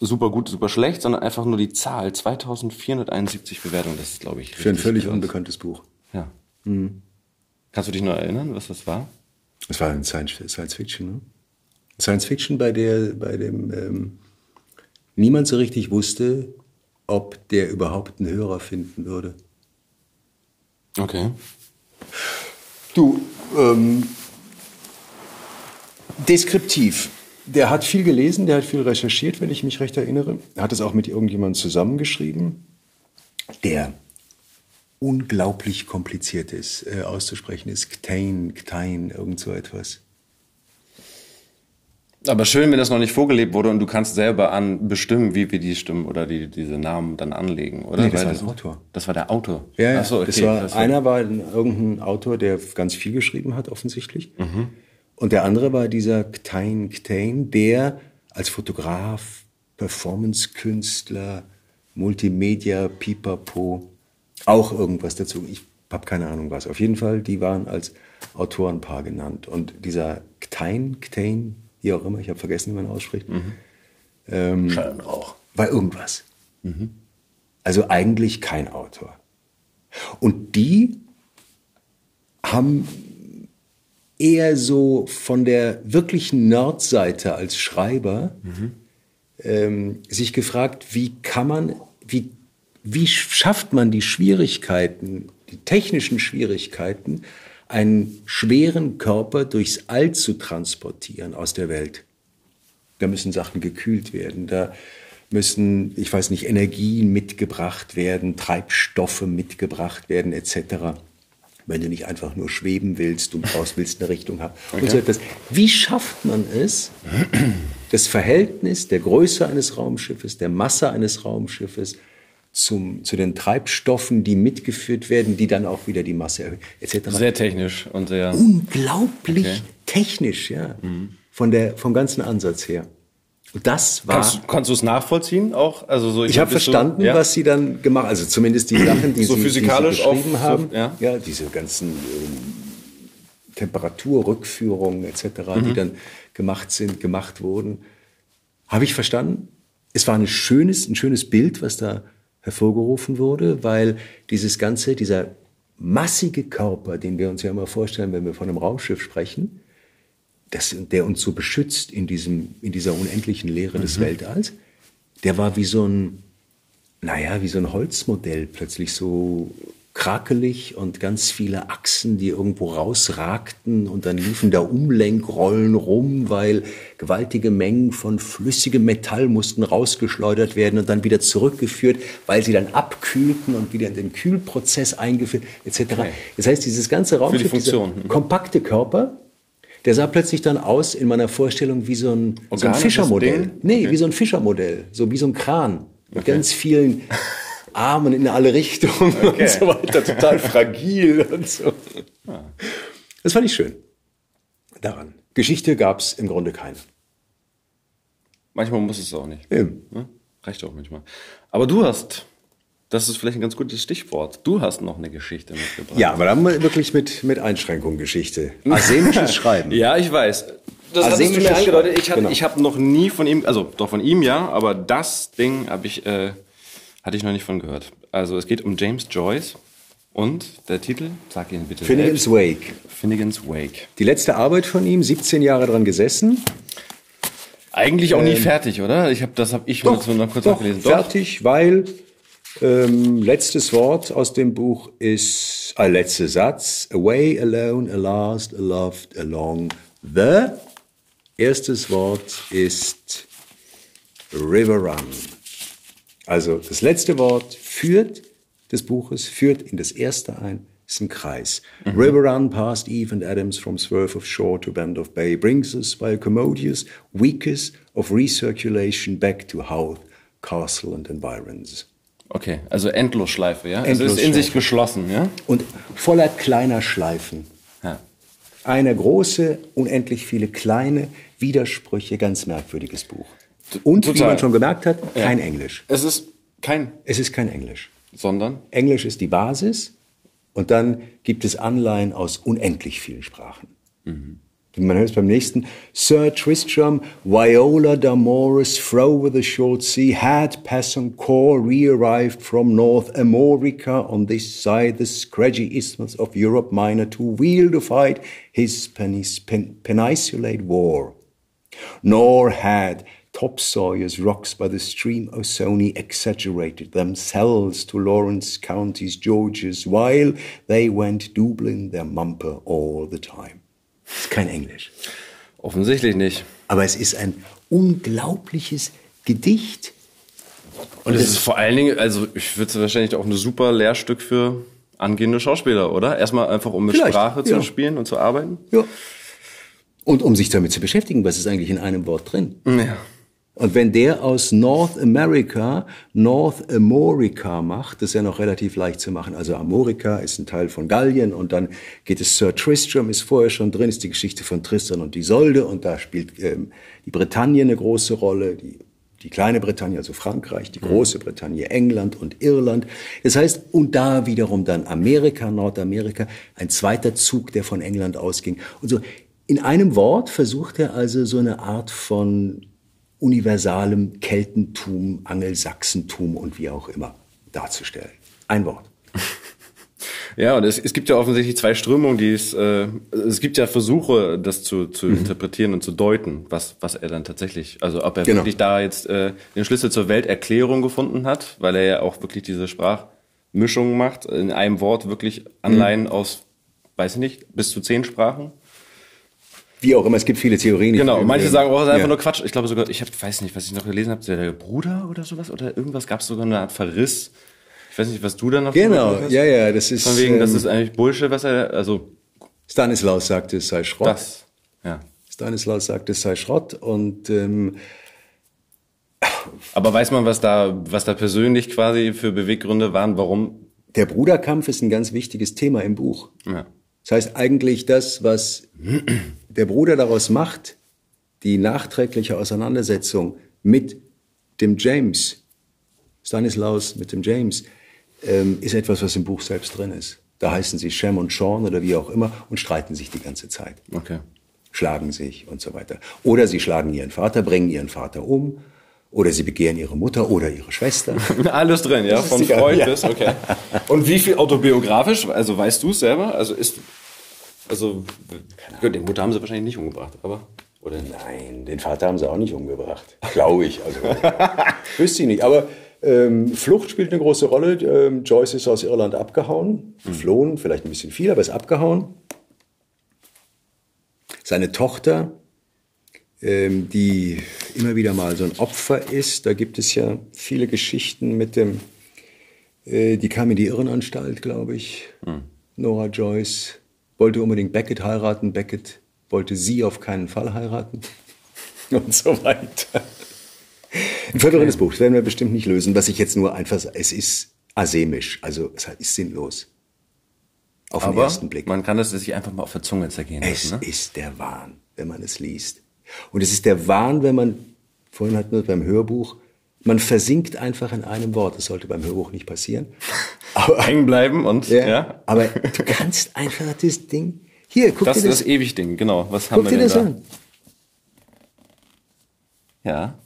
super gut, super schlecht, sondern einfach nur die Zahl. 2471 Bewertungen, das ist, glaube ich, Für ein völlig krass. unbekanntes Buch. Ja. Kannst du dich noch erinnern, was das war? Es war ein Science, Science Fiction, ne? Science Fiction, bei der, bei dem ähm, niemand so richtig wusste, ob der überhaupt einen Hörer finden würde. Okay. Du, ähm, deskriptiv. Der hat viel gelesen, der hat viel recherchiert, wenn ich mich recht erinnere. Er hat es auch mit irgendjemandem zusammengeschrieben, der unglaublich kompliziert ist, äh, auszusprechen ist. Ktain, Ktain, irgend so etwas. Aber schön, wenn das noch nicht vorgelebt wurde und du kannst selber an bestimmen, wie wir die Stimmen oder die, diese Namen dann anlegen, oder? Nee, das Weil war der Autor. Das war der Autor. Ja, ja. So, okay, das war, krass. einer war ein- irgendein Autor, der ganz viel geschrieben hat, offensichtlich. Und der andere war dieser Ktain Ktain, der als Fotograf, Performance-Künstler, Multimedia, Pipapo, auch irgendwas dazu. Ich habe keine Ahnung was. Auf jeden Fall, die waren als Autorenpaar genannt. Und dieser Ktain, Ktain, wie auch immer, ich habe vergessen, wie man ausspricht, ähm, Schallenrauch. war irgendwas. Also eigentlich kein Autor. Und die haben eher so von der wirklichen Nerdseite als Schreiber ähm, sich gefragt, wie kann man, wie, wie schafft man die Schwierigkeiten, die technischen Schwierigkeiten, einen schweren Körper durchs All zu transportieren aus der Welt. Da müssen Sachen gekühlt werden, da müssen, ich weiß nicht, Energien mitgebracht werden, Treibstoffe mitgebracht werden, etc. Wenn du nicht einfach nur schweben willst und raus willst eine Richtung haben. Und so etwas. Wie schafft man es, das Verhältnis der Größe eines Raumschiffes, der Masse eines Raumschiffes zum, zu den Treibstoffen, die mitgeführt werden, die dann auch wieder die Masse erhöhen, etc. Sehr technisch und sehr. Unglaublich Okay. technisch, ja. Von der, vom ganzen Ansatz her. Und das war. Kannst, du- kannst du es nachvollziehen auch? Also so, Ich habe bist du- verstanden, ja? was sie dann gemacht Also zumindest die Sachen, die, So sie, physikalisch die sie beschrieben auf- haben. so- ja. ja. diese ganzen ähm, Temperaturrückführungen etc., Mhm. die dann gemacht sind, gemacht wurden, habe ich verstanden. Es war ein schönes, ein schönes Bild, was da hervorgerufen wurde, weil dieses ganze, dieser massige Körper, den wir uns ja immer vorstellen, wenn wir von einem Raumschiff sprechen, das, der uns so beschützt in, diesem, in dieser unendlichen Leere des Weltalls, der war wie so ein, naja, wie so ein Holzmodell, plötzlich so krakelig und ganz viele Achsen, die irgendwo rausragten und dann liefen da Umlenkrollen rum, weil gewaltige Mengen von flüssigem Metall mussten rausgeschleudert werden und dann wieder zurückgeführt, weil sie dann abkühlten und wieder in den Kühlprozess eingeführt, etc. Das heißt, dieses ganze Raumschiff, Funktion. dieser kompakte Körper, der sah plötzlich dann aus in meiner Vorstellung wie so ein, so ein Fischermodell. Nee, Okay. wie so ein Fischermodell, so wie so ein Kran mit ganz vielen Armen in alle Richtungen Okay. und so weiter, total fragil und so. Das fand ich schön. Daran. Geschichte gab es im Grunde keine. Manchmal muss es auch nicht. Eben. Ne? Reicht auch manchmal. Aber du hast, das ist vielleicht ein ganz gutes Stichwort, du hast noch eine Geschichte mitgebracht. Ja, aber dann wirklich mit, mit Einschränkung Geschichte. Arsenisches Schreiben. Ja, ich weiß. Das hattest du mir angedeutet. Ich, hatte, ich habe noch nie von ihm, also doch von ihm ja, aber das Ding habe ich, äh, hatte ich noch nicht von gehört. Also es geht um James Joyce und der Titel, sag ihn bitte Finnegan's selbst. Wake. Finnegan's Wake. Die letzte Arbeit von ihm, 17 Jahre dran gesessen. Eigentlich auch nie fertig, oder? Ich habe das habe ich Doch, so noch kurz doch, nachgelesen. fertig, weil ähm, letztes Wort aus dem Buch ist, äh, letzter Satz, away, alone, a last, a loved, along, the. Erstes Wort ist River Run. Also das letzte Wort führt des Buches, führt in das erste ein, ist ein Kreis. River run past Eve and Adams from swerve of shore to bend of bay brings us by a commodious weakest of recirculation back to Howth, Castle and environs. Okay, also Endlosschleife, ja? Also es ist in sich geschlossen, ja? Und voller kleiner Schleifen. Ja. Eine große, unendlich viele kleine Widersprüche, ganz merkwürdiges Buch. Und wie Total. man schon gemerkt hat, kein Englisch. Es ist kein, Es ist kein Englisch. sondern Englisch ist die Basis und dann gibt es Anleihen aus unendlich vielen Sprachen. Man hört es beim nächsten. Sir Tristram, Viola d'Amoris, throw with the short sea, had passing core re-arrived from North America on this side the scraggy isthmus of Europe Minor to wield to fight his penis, pen, peninsulate war. Nor had topsawyers rocks by the stream Osony exaggerated themselves to Lawrence County's Georges while they went doubling their mumper all the time. Das ist kein Englisch. offensichtlich nicht. Aber es ist ein unglaubliches Gedicht. Und es ist vor allen Dingen, also ich würde es wahrscheinlich auch ein super Lehrstück für angehende Schauspieler, oder? Erstmal einfach, um mit Vielleicht, Sprache zu ja. spielen und zu arbeiten. Ja. Und um sich damit zu beschäftigen, was ist eigentlich in einem Wort drin? Ja. Und wenn der aus North America North Amorica macht, das ist ja noch relativ leicht zu machen. Also Amorica ist ein Teil von Gallien und dann geht es Sir Tristram ist vorher schon drin, ist die Geschichte von Tristan und Isolde und da spielt ähm, die Bretagne eine große Rolle, die die kleine Bretagne, also Frankreich, die große Bretagne, England und Irland. Das heißt, und da wiederum dann Amerika, Nordamerika, ein zweiter Zug, der von England ausging. Und so in einem Wort versucht er also so eine Art von universalem Keltentum, Angelsachsentum und wie auch immer darzustellen. Ein Wort. Ja, und es, es gibt ja offensichtlich zwei Strömungen, die es, äh, es gibt ja Versuche, das zu, zu Mhm. interpretieren und zu deuten, was, was er dann tatsächlich, also ob er Genau. wirklich da jetzt äh, den Schlüssel zur Welterklärung gefunden hat, weil er ja auch wirklich diese Sprachmischung macht, in einem Wort wirklich Anleihen Mhm. aus, weiß ich nicht, bis zu zehn Sprachen. Wie auch immer, es gibt viele Theorien. Genau, manche sagen auch, es ist einfach Ja. nur Quatsch. Ich glaube sogar, ich hab, weiß nicht, was ich noch gelesen habe, der Bruder oder sowas oder irgendwas gab es sogar eine Art Verriss. Ich weiß nicht, was du da noch Genau, gelesen hast. ja, ja, das ist, Von wegen, das ähm, ist eigentlich Bullshit, was er, also Stanislaus sagte, es sei Schrott. das, ja. Stanislaus sagte, es sei Schrott und ähm, Aber weiß man, was da, was da persönlich quasi für Beweggründe waren, warum? der Bruderkampf ist ein ganz wichtiges Thema im Buch. Ja. Das heißt eigentlich das, was der Bruder daraus macht, die nachträgliche Auseinandersetzung mit dem James, Stanislaus mit dem James, ähm, ist etwas, was im Buch selbst drin ist. Da heißen sie Shem und Sean oder wie auch immer und streiten sich die ganze Zeit. Okay. schlagen sich und so weiter. Oder sie schlagen ihren Vater, bringen ihren Vater um, oder sie begehren ihre Mutter oder ihre Schwester. Alles drin, ja, Freud ja. bis, okay. Und wie viel autobiografisch, also weißt du es selber? Also ist, also, gut, den Mutter haben sie wahrscheinlich nicht umgebracht, aber, oder? Nein, den Vater haben sie auch nicht umgebracht. Glaube ich. Also, wüsste ich nicht. Aber ähm, Flucht spielt eine große Rolle. Ähm, Joyce ist aus Irland abgehauen, geflohen, vielleicht ein bisschen viel, aber ist abgehauen. Seine Tochter, ähm, die immer wieder mal so ein Opfer ist, da gibt es ja viele Geschichten mit dem, äh, die kam in die Irrenanstalt, glaube ich. Nora Joyce wollte unbedingt Beckett heiraten, Beckett wollte sie auf keinen Fall heiraten und so weiter. Ein verwirrendes Buch, das werden wir bestimmt nicht lösen. Was ich jetzt nur einfach, es ist asemisch, also es ist sinnlos. Auf den Aber ersten Blick. man kann das sich einfach mal auf der Zunge zergehen Es lassen, ne? ist der Wahn, wenn man es liest. Und es ist der Wahn, wenn man, vorhin hatten wir beim Hörbuch, man versinkt einfach in einem Wort. Das sollte beim Hörbuch nicht passieren. Aber, Hängen bleiben und, ja, ja. aber du kannst einfach das Ding, hier, guck Das dir ist das, das Ewigding, genau. Was haben guck wir dir denn das da? an. Ja.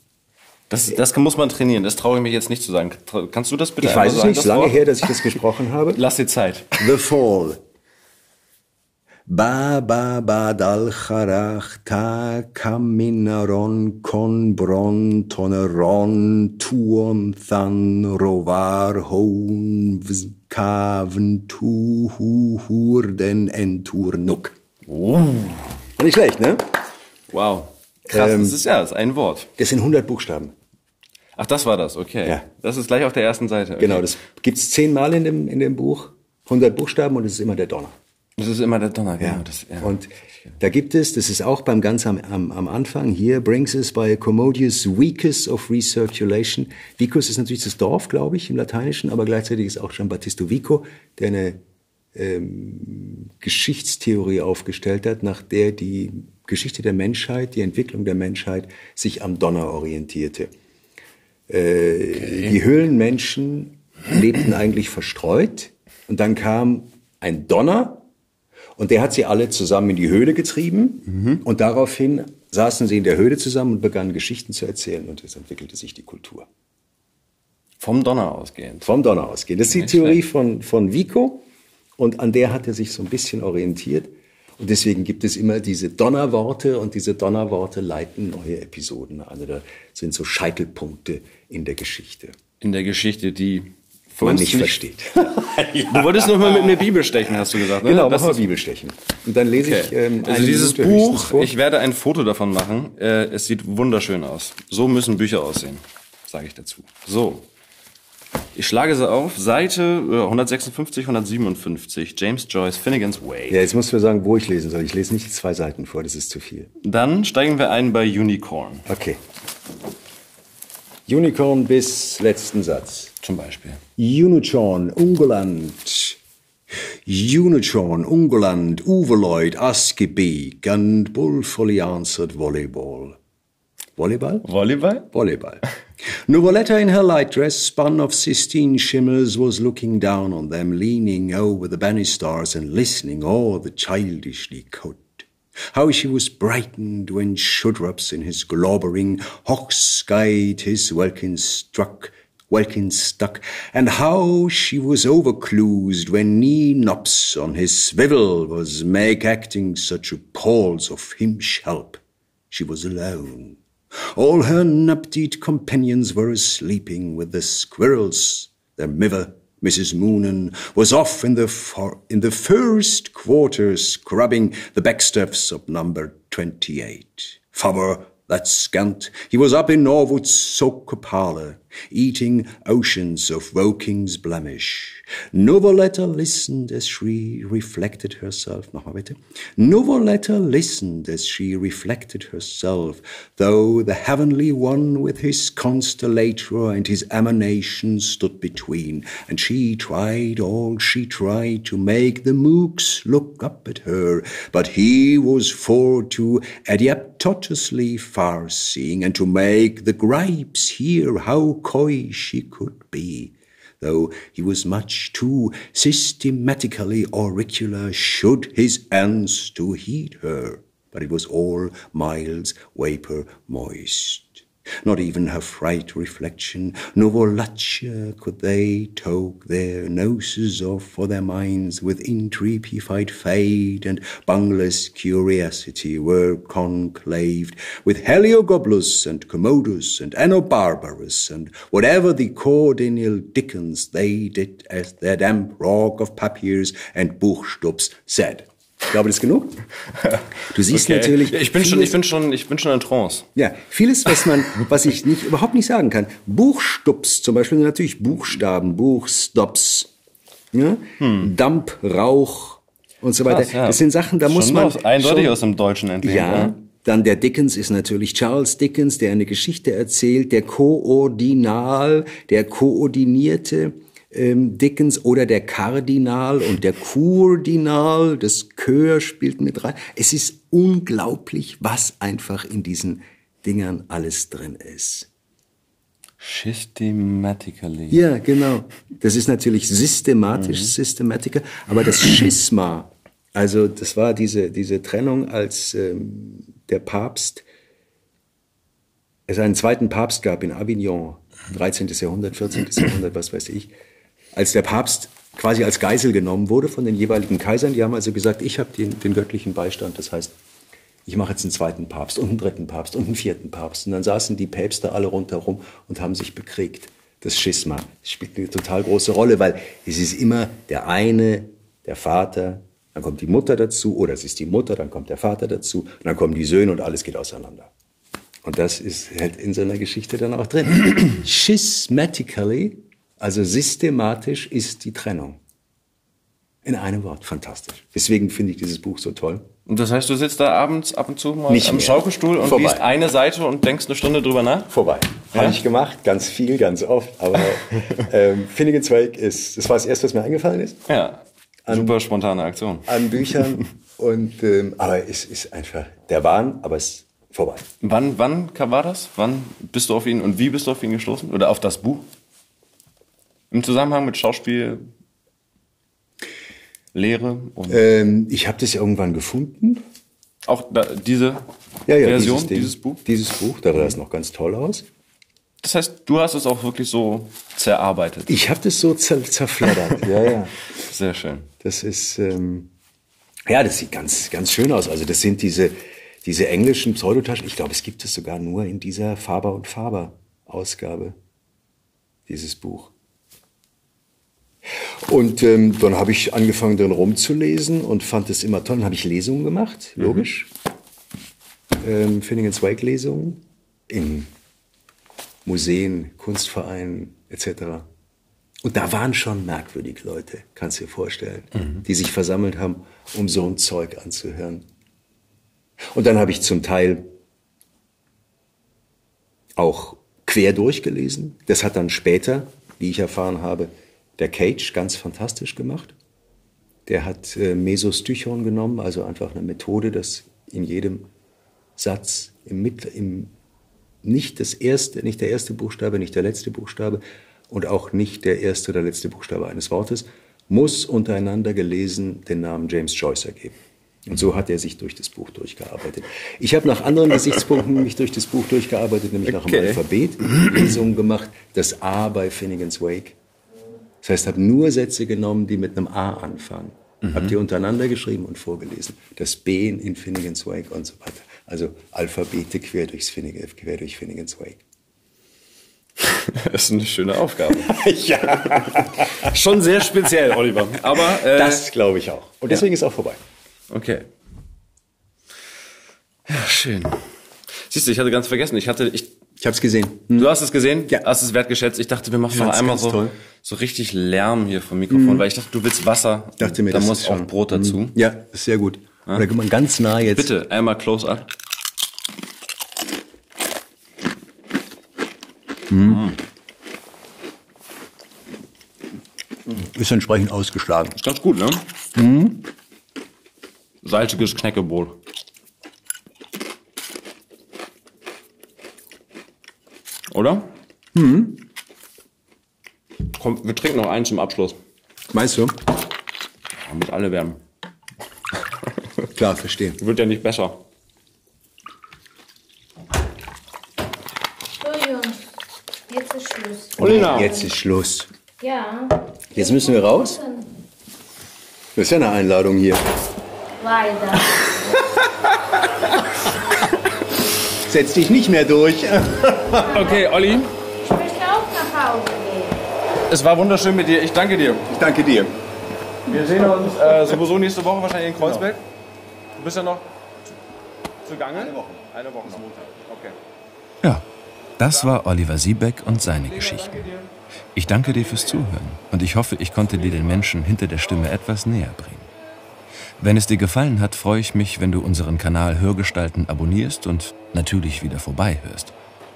Das, das muss man trainieren. Das traue ich mich jetzt nicht zu sagen. Kannst du das bitte Ich weiß es sagen, nicht, das ist lange Wort? her, dass ich das gesprochen habe. Lass dir Zeit. The Fall. Ba ba ba dal charach ta kaminaron con bron toneron tuon than rovar hon kaven tu hu hurden enturnuk. Nicht schlecht, ne? Wow. Krass, Ähm, das ist ja, das ist ein Wort. Das sind 100 Buchstaben. Ach, das war das, okay. Ja. Das ist gleich auf der ersten Seite. Okay. Genau, das gibt's zehnmal in dem, in dem Buch. 100 Buchstaben und es ist immer der Donner. Das ist immer der Donner, Ja. genau. Das, ja. Und da gibt es, das ist auch beim ganz am, am, am Anfang, hier brings us by a commodious vicus of recirculation. Vicus ist natürlich das Dorf, glaube ich, im Lateinischen, aber gleichzeitig ist auch Gian Battista Vico, der eine ähm, Geschichtstheorie aufgestellt hat, nach der die Geschichte der Menschheit, die Entwicklung der Menschheit sich am Donner orientierte. Äh, Die Höhlenmenschen lebten eigentlich verstreut und dann kam ein Donner und der hat sie alle zusammen in die Höhle getrieben und daraufhin saßen sie in der Höhle zusammen und begannen Geschichten zu erzählen und es entwickelte sich die Kultur. Vom Donner ausgehend. Vom Donner ausgehend. Das ist die Nicht Theorie von, von Vico und an der hat er sich so ein bisschen orientiert. Und deswegen gibt es immer diese Donnerworte und diese Donnerworte leiten neue Episoden an. Oder sind so Scheitelpunkte in der Geschichte. In der Geschichte, die für Man uns nicht versteht. Du wolltest noch mal mit mir Bibel stechen, hast du gesagt, ne? Genau, das machen wir ist, Bibelstechen. Und dann lese okay. ich ähm, Also dieses Minute Buch, ich werde ein Foto davon machen. Äh, es sieht wunderschön aus. So müssen Bücher aussehen, sage ich dazu. So. Ich schlage sie auf. Seite äh, 156, 157. James Joyce, Finnegan's Way. Ja, jetzt musst du mir sagen, wo ich lesen soll. Ich lese nicht zwei Seiten vor, das ist zu viel. Dann steigen wir ein bei Unicorn Okay. Unicorn bis letzten Satz. Zum Beispiel. Unicorn, Ungeland. Unicorn, Ungeland, Overlord, Askeby, and fully answered volleyball. Volleyball? Volleyball? Volleyball. Nuvoletta in her light dress, spun of Sistine shimmers, was looking down on them, leaning over the banisters and listening all the childishly could. How she was brightened when Shudrups in his globbering hawk's-skite his welkin struck, welkin stuck, and how she was overclused when knee nops on his swivel was make acting such appalls of himself. She was alone. All her nuptied companions were sleeping with the squirrels. Their miver, Mrs. Moonan, was off in the for- in the first quarter scrubbing the backsteps of number twenty-eight. Faber, that scant, he was up in Norwood's soca parlour, eating oceans of Woking's blemish. Novoletta listened as she reflected herself. Nochmal. Novoletta listened as she reflected herself, though the heavenly one with his constellator and his emanation stood between, and she tried all she tried to make the mooks look up at her, but he was for too adiaptotously far-seeing, and to make the gripes hear how coy she could be though he was much too systematically auricular should his ends to heed her, but it was all miles vapour moist. Not even her fright reflection, nor volupture could they toke their noses off for their minds with intrepified fate and bungless curiosity were conclaved with Heliogoblus and Commodus and Enobarbarus and whatever the Cordinal Dickens they did as their damp rock of Papiers and Buchstubs said. Ich glaube, das ist genug. Du siehst Okay. natürlich. Ja, ich bin schon, vieles- ich bin schon, ich bin schon in Trance. ja, vieles, was man, was ich nicht, überhaupt nicht sagen kann. Buchstups zum Beispiel sind natürlich Buchstaben, Buchstops, ja? Damp, Rauch und so weiter. Hm. Krass, ja. Das sind Sachen, da muss Schon man aus, eindeutig schon, aus dem Deutschen entlehnt. ja. Dann der Dickens ist natürlich Charles Dickens, der eine Geschichte erzählt, der Koordinal, der koordinierte ähm, Dickens oder der Kardinal und der Kurdinal, das Chör spielt mit rein. Es ist unglaublich, was einfach in diesen Dingern alles drin ist. Systematically. Ja, genau. Das ist natürlich systematisch, Systematiker, aber das Schisma, also das war diese, diese Trennung, als ähm, der Papst, es einen zweiten Papst gab in Avignon, 13. Jahrhundert, 14. Jahrhundert, was weiß ich, als der Papst quasi als Geisel genommen wurde von den jeweiligen Kaisern, die haben also gesagt, ich habe den, den göttlichen Beistand, das heißt, ich mache jetzt einen zweiten Papst und einen dritten Papst und einen vierten Papst. Und dann saßen die Päpste alle rundherum und haben sich bekriegt. Das Schisma spielt eine total große Rolle, weil es ist immer der eine, der Vater, dann kommt die Mutter dazu, oder es ist die Mutter, dann kommt der Vater dazu, dann kommen die Söhne und alles geht auseinander. Und das ist halt in so einer Geschichte dann auch drin. Schismatically, also systematisch, ist die Trennung. In einem Wort, fantastisch. Deswegen finde ich dieses Buch so toll. Und das heißt, du sitzt da abends ab und zu mal Nicht am mehr. Schaukelstuhl und Vorbei. liest eine Seite und denkst eine Stunde drüber nach? Vorbei. Ja? Habe ich gemacht, ganz viel, ganz oft. Aber ähm, Finnegan Zweig ist, das war das Erste, was mir eingefallen ist, Ja. Super spontane Aktion. an Büchern. Und, ähm, aber es ist einfach der Wahn, aber es ist vorbei. Wann, wann kam- war das? Wann bist du auf ihn und wie bist du auf ihn gestoßen? Oder auf das Buch? Im Zusammenhang mit Schauspiel, Lehre und Ähm, ich habe das irgendwann gefunden. auch da, diese Ja, ja, Version, dieses, Ding, dieses Buch? Dieses Buch, da sah es noch ganz toll aus. Das heißt, du hast es auch wirklich so zerarbeitet. Ich habe das so zer zerfleddert. ja, ja. Sehr schön. Das ist, ähm, ja, das sieht ganz, ganz schön aus. Also das sind diese, diese englischen Pseudotaschen. Ich glaube, es gibt es sogar nur in dieser Faber und Faber Ausgabe, dieses Buch. Und ähm, dann habe ich angefangen, drin rumzulesen und fand es immer toll. Dann habe ich Lesungen gemacht, logisch. Ähm, Finnegan Zweig Lesungen in Museen, Kunstvereinen etc. Und da waren schon merkwürdig Leute, kannst du dir vorstellen, die sich versammelt haben, um so ein Zeug anzuhören. Und dann habe ich zum Teil auch quer durchgelesen. Das hat dann später, wie ich erfahren habe, der Cage ganz fantastisch gemacht. Der hat äh, Mesostychon genommen, also einfach eine Methode, dass in jedem Satz im, im nicht das erste, nicht der erste Buchstabe, nicht der letzte Buchstabe und auch nicht der erste oder letzte Buchstabe eines Wortes muss untereinander gelesen den Namen James Joyce ergeben. Und so hat er sich durch das Buch durchgearbeitet. Ich habe nach anderen Gesichtspunkten mich durch das Buch durchgearbeitet, nämlich nach dem Okay. Alphabet, Lesungen gemacht, das A bei Finnegan's Wake. Das heißt, habe nur Sätze genommen, die mit einem A anfangen. Habe die untereinander geschrieben und vorgelesen. Das B in Finnegan's Wake und so weiter. Also Alphabete quer, durchs Finnegan, quer durch Finnegan's Wake. Das ist eine schöne Aufgabe. ja, Schon sehr speziell, Oliver. Aber äh, das glaube ich auch. Und deswegen ist auch vorbei. Okay. Ja, schön. Siehst du, ich hatte ganz vergessen, ich hatte, ich, Ich habe es gesehen. du hast es gesehen, Ja. hast es wertgeschätzt. Ich dachte, wir machen Ja, noch einmal so, toll. so richtig Lärm hier vom Mikrofon, weil ich dachte, du willst Wasser. Dachte mir, da das muss auch schon- Brot dazu. Ja, ist sehr gut. Oder kann man ganz nah jetzt. Bitte, einmal close up. Ist entsprechend ausgeschlagen. Ist ganz gut, ne? Mhm. Salziges Knäckebrot. Oder? Mhm. Komm, wir trinken noch einen zum Abschluss. Meinst du? Damit alle werden. Klar, verstehen. Wird ja nicht besser. So, Jungs, jetzt ist Schluss. Olina. Jetzt ist Schluss. Ja, Jetzt müssen wir raus. Das ist ja eine Einladung hier. leider. Setz dich nicht mehr durch. Okay, Olli, Ich möchte auch nach Hause gehen. es war wunderschön mit dir. Ich danke dir. Ich danke dir. Wir sehen uns äh, sowieso nächste Woche wahrscheinlich in Kreuzberg. Du bist ja noch zu Gange? Eine Woche. Eine Woche. noch. Okay. Ja, das war Oliver Siebeck und seine Geschichten. Ich danke dir fürs Zuhören und ich hoffe, ich konnte dir den Menschen hinter der Stimme etwas näher bringen. Wenn es dir gefallen hat, freue ich mich, wenn du unseren Kanal Hörgestalten abonnierst und natürlich wieder vorbeihörst.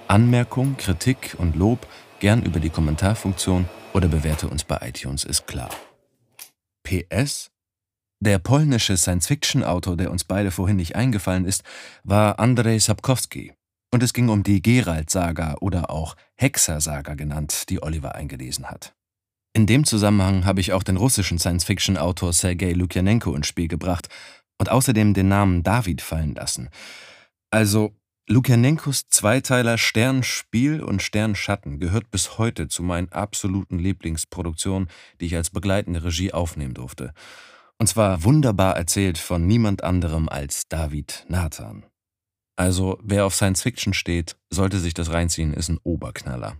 Anmerkung, Kritik und Lob gern über die Kommentarfunktion oder bewerte uns bei iTunes, ist klar. PS Der polnische Science-Fiction-Autor, der uns beide vorhin nicht eingefallen ist, war Andrzej Sapkowski. Und es ging um die Geralt-Saga oder auch Hexer-Saga genannt, die Oliver eingelesen hat. In dem Zusammenhang habe ich auch den russischen Science-Fiction-Autor Sergei Lukjanenko ins Spiel gebracht und außerdem den Namen David fallen lassen. Also, Lukjanenkos Zweiteiler Sternspiel und Sternschatten gehört bis heute zu meinen absoluten Lieblingsproduktionen, die ich als begleitende Regie aufnehmen durfte. Und zwar wunderbar erzählt von niemand anderem als David Nathan. Also, wer auf Science Fiction steht, sollte sich das reinziehen, ist ein Oberknaller.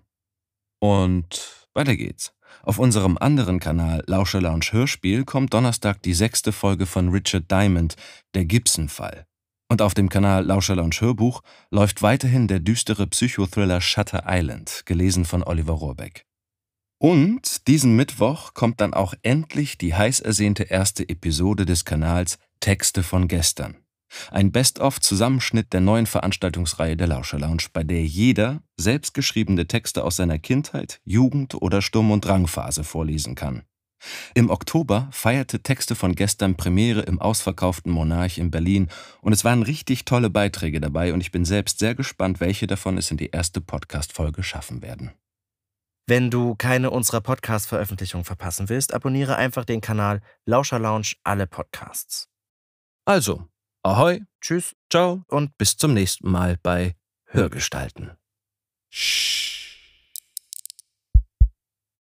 Und weiter geht's. Auf unserem anderen Kanal Lauscher Lounge Hörspiel kommt Donnerstag die sechste Folge von Richard Diamond, der Gibson-Fall. Und auf dem Kanal Lauscher Lounge Hörbuch läuft weiterhin der düstere Psychothriller Shutter Island, gelesen von Oliver Rohrbeck. Und diesen Mittwoch kommt dann auch endlich die heiß ersehnte erste Episode des Kanals Texte von gestern. Ein Best-of-Zusammenschnitt der neuen Veranstaltungsreihe der Lauscher Lounge, bei der jeder selbstgeschriebene Texte aus seiner Kindheit, Jugend oder Sturm- und Drangphase vorlesen kann. Im Oktober feierte Texte von gestern Premiere im ausverkauften Monarch in Berlin und es waren richtig tolle Beiträge dabei und ich bin selbst sehr gespannt, welche davon es in die erste Podcast-Folge schaffen werden. Wenn du keine unserer Podcast-Veröffentlichungen verpassen willst, abonniere einfach den Kanal Lauscher Lounge alle Podcasts. Also, ahoi, Tschüss ciao und bis zum nächsten Mal bei Hörgestalten. Shh.